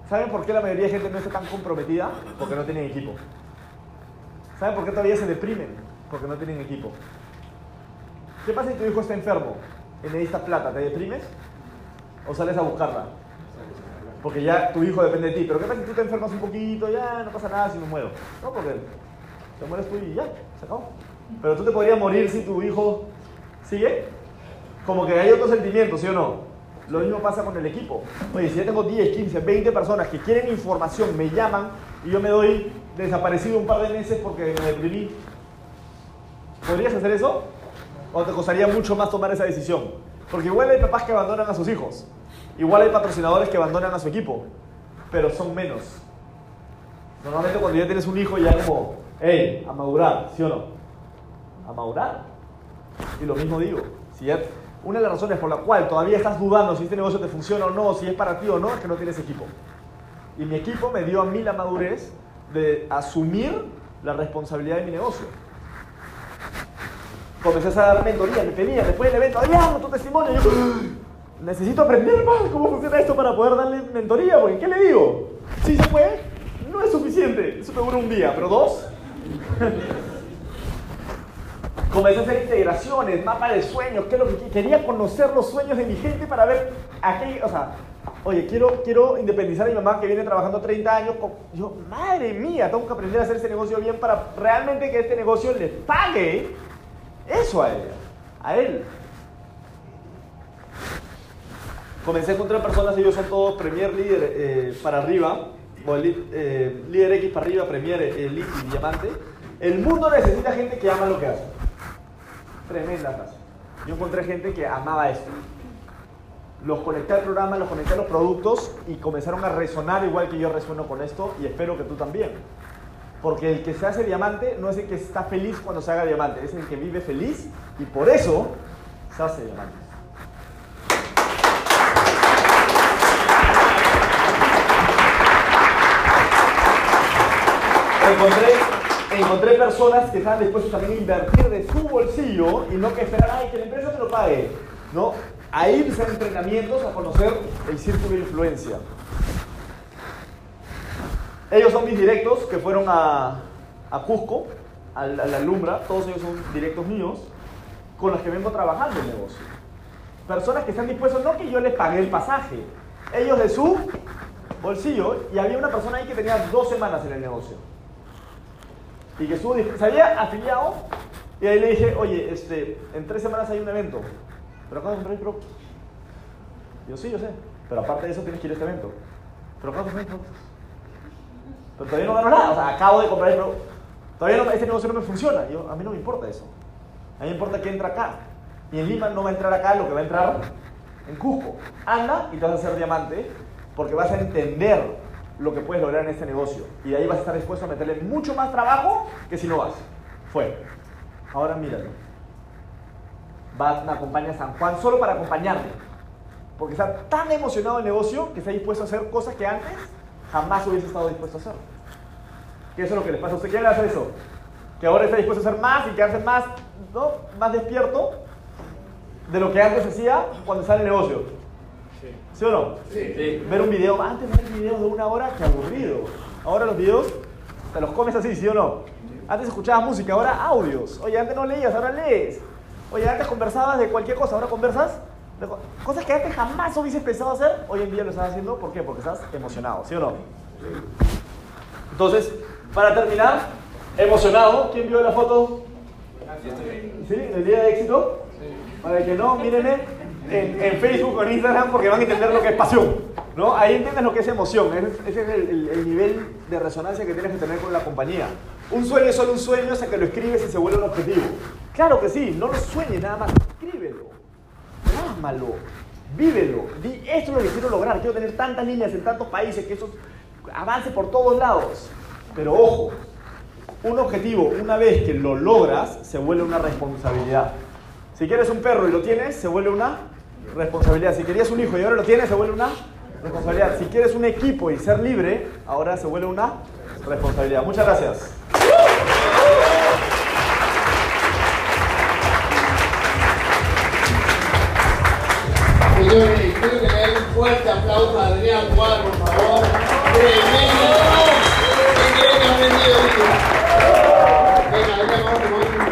¿Saben por qué la mayoría de gente no está tan comprometida? Porque no tienen equipo. ¿Saben por qué todavía se deprimen? Porque no tienen equipo. ¿Qué pasa si tu hijo está enfermo? Necesitas plata, ¿te deprimes? ¿O sales a buscarla? Porque ya tu hijo depende de ti. Pero ¿qué pasa si tú te enfermas un poquito? Ya, no pasa nada si me muero. No, porque te mueres tú y ya, se acabó. Pero tú te podrías morir si tu hijo sigue. Como que hay otro sentimiento, ¿sí o no? Lo mismo pasa con el equipo. Oye, si ya tengo 10, 15, 20 personas que quieren información, me llaman y yo me doy desaparecido un par de meses porque me deprimí. ¿Podrías hacer eso? ¿O te costaría mucho más tomar esa decisión? Porque igual hay papás que abandonan a sus hijos. Igual hay patrocinadores que abandonan a su equipo. Pero son menos. Normalmente cuando ya tienes un hijo ya como, hey, a madurar, ¿sí o no? A madurar. Y lo mismo digo. Si una de las razones por la cual todavía estás dudando si este negocio te funciona o no, si es para ti o no, es que no tienes equipo. Y mi equipo me dio a mí la madurez de asumir la responsabilidad de mi negocio comencé a dar mentoría, me pedía después del evento, Adrián, tu testimonio. yo, necesito aprender más cómo funciona esto para poder darle mentoría, porque ¿qué le digo? ¿Sí se puede? No es suficiente, eso te dura un día, pero dos. Comencé a hacer integraciones, mapa de sueños, qué es lo que quería conocer los sueños de mi gente para ver a o sea, oye, quiero, quiero independizar a mi mamá que viene trabajando 30 años. Yo, madre mía, tengo que aprender a hacer ese negocio bien para realmente que este negocio le pague eso a ella, a él. Comencé a encontrar personas, ellos son todos Premier Líder eh, para arriba, o eh, Líder X para arriba, Premier Elite y Diamante. El mundo necesita gente que ama lo que hace. Tremenda frase. Yo encontré gente que amaba esto. Los conecté al programa, los conecté a los productos y comenzaron a resonar igual que yo resueno con esto y espero que tú también. Porque el que se hace diamante no es el que está feliz cuando se haga diamante, es el que vive feliz y por eso se hace diamante. Encontré, encontré personas que estaban dispuestas también a invertir de su bolsillo y no que esperar, ay, que la empresa te lo pague. ¿no? A irse a entrenamientos a conocer el círculo de influencia. Ellos son mis directos que fueron a, a Cusco, a a la Lumbra, todos ellos son directos míos, con los que vengo trabajando el negocio. Personas que están dispuestos, no que yo les pague el pasaje, ellos de su bolsillo, y había una persona ahí que tenía dos semanas en el negocio y que estuvo, se había afiliado y ahí le dije, oye, este, en tres semanas hay un evento, pero acabo de comprar el producto. Yo sí, yo sé, pero aparte de eso tienes que ir a este evento. Pero acabo de comprar el producto. Pero todavía no gano nada, o sea, acabo de comprar el. Todavía no, este negocio no me funciona, yo, a mí no me importa eso. A mí me importa que entra acá. Y en Lima no va a entrar acá lo que va a entrar en Cusco. Anda y te vas a hacer diamante porque vas a entender lo que puedes lograr en este negocio. Y de ahí vas a estar dispuesto a meterle mucho más trabajo que si no vas. Fue. Ahora míralo. Va, me acompaña a San Juan solo para acompañarme. Porque está tan emocionado el negocio que está dispuesto a hacer cosas que antes jamás hubiese estado dispuesto a hacer. ¿Qué eso es lo que le pasa a usted? ¿Quién le hace eso? Que ahora está dispuesto a hacer más y quedarse más, ¿no? más despierto de lo que antes hacía cuando sale el negocio. ¿Sí o no? Sí. Ver un video, antes ver videos de una hora, qué aburrido. Ahora los videos te los comes así, ¿sí o no? Antes escuchabas música, ahora audios. Oye, antes no leías, ahora lees. Oye, antes conversabas de cualquier cosa, ahora conversas cosas que antes jamás hubieses pensado hacer, hoy en día lo estás haciendo. ¿Por qué? Porque estás emocionado, ¿sí o no? Entonces, para terminar, emocionado. ¿Quién vio la foto? ¿Sí? ¿El día de éxito? Para el que no, mírenme en, Facebook o en Instagram porque van a entender lo que es pasión. ¿no? Ahí entiendes lo que es emoción. Ese es el, el- el nivel de resonancia que tienes que tener con la compañía. Un sueño es solo un sueño hasta que lo escribes y se vuelve un objetivo. Claro que sí, no lo sueñes nada más, escríbelo. Plasmalo, vívelo. Di, esto es lo que quiero lograr. Quiero tener tantas líneas en tantos países que eso avance por todos lados. Pero ojo, un objetivo, una vez que lo logras, se vuelve una responsabilidad. Si quieres un perro y lo tienes, se vuelve una responsabilidad. Si querías un hijo y ahora lo tienes, se vuelve una responsabilidad. Si quieres un equipo y ser libre, ahora se vuelve una responsabilidad. Muchas gracias. un fuerte aplauso Adrián por favor. Venga, venga, vamos, vamos.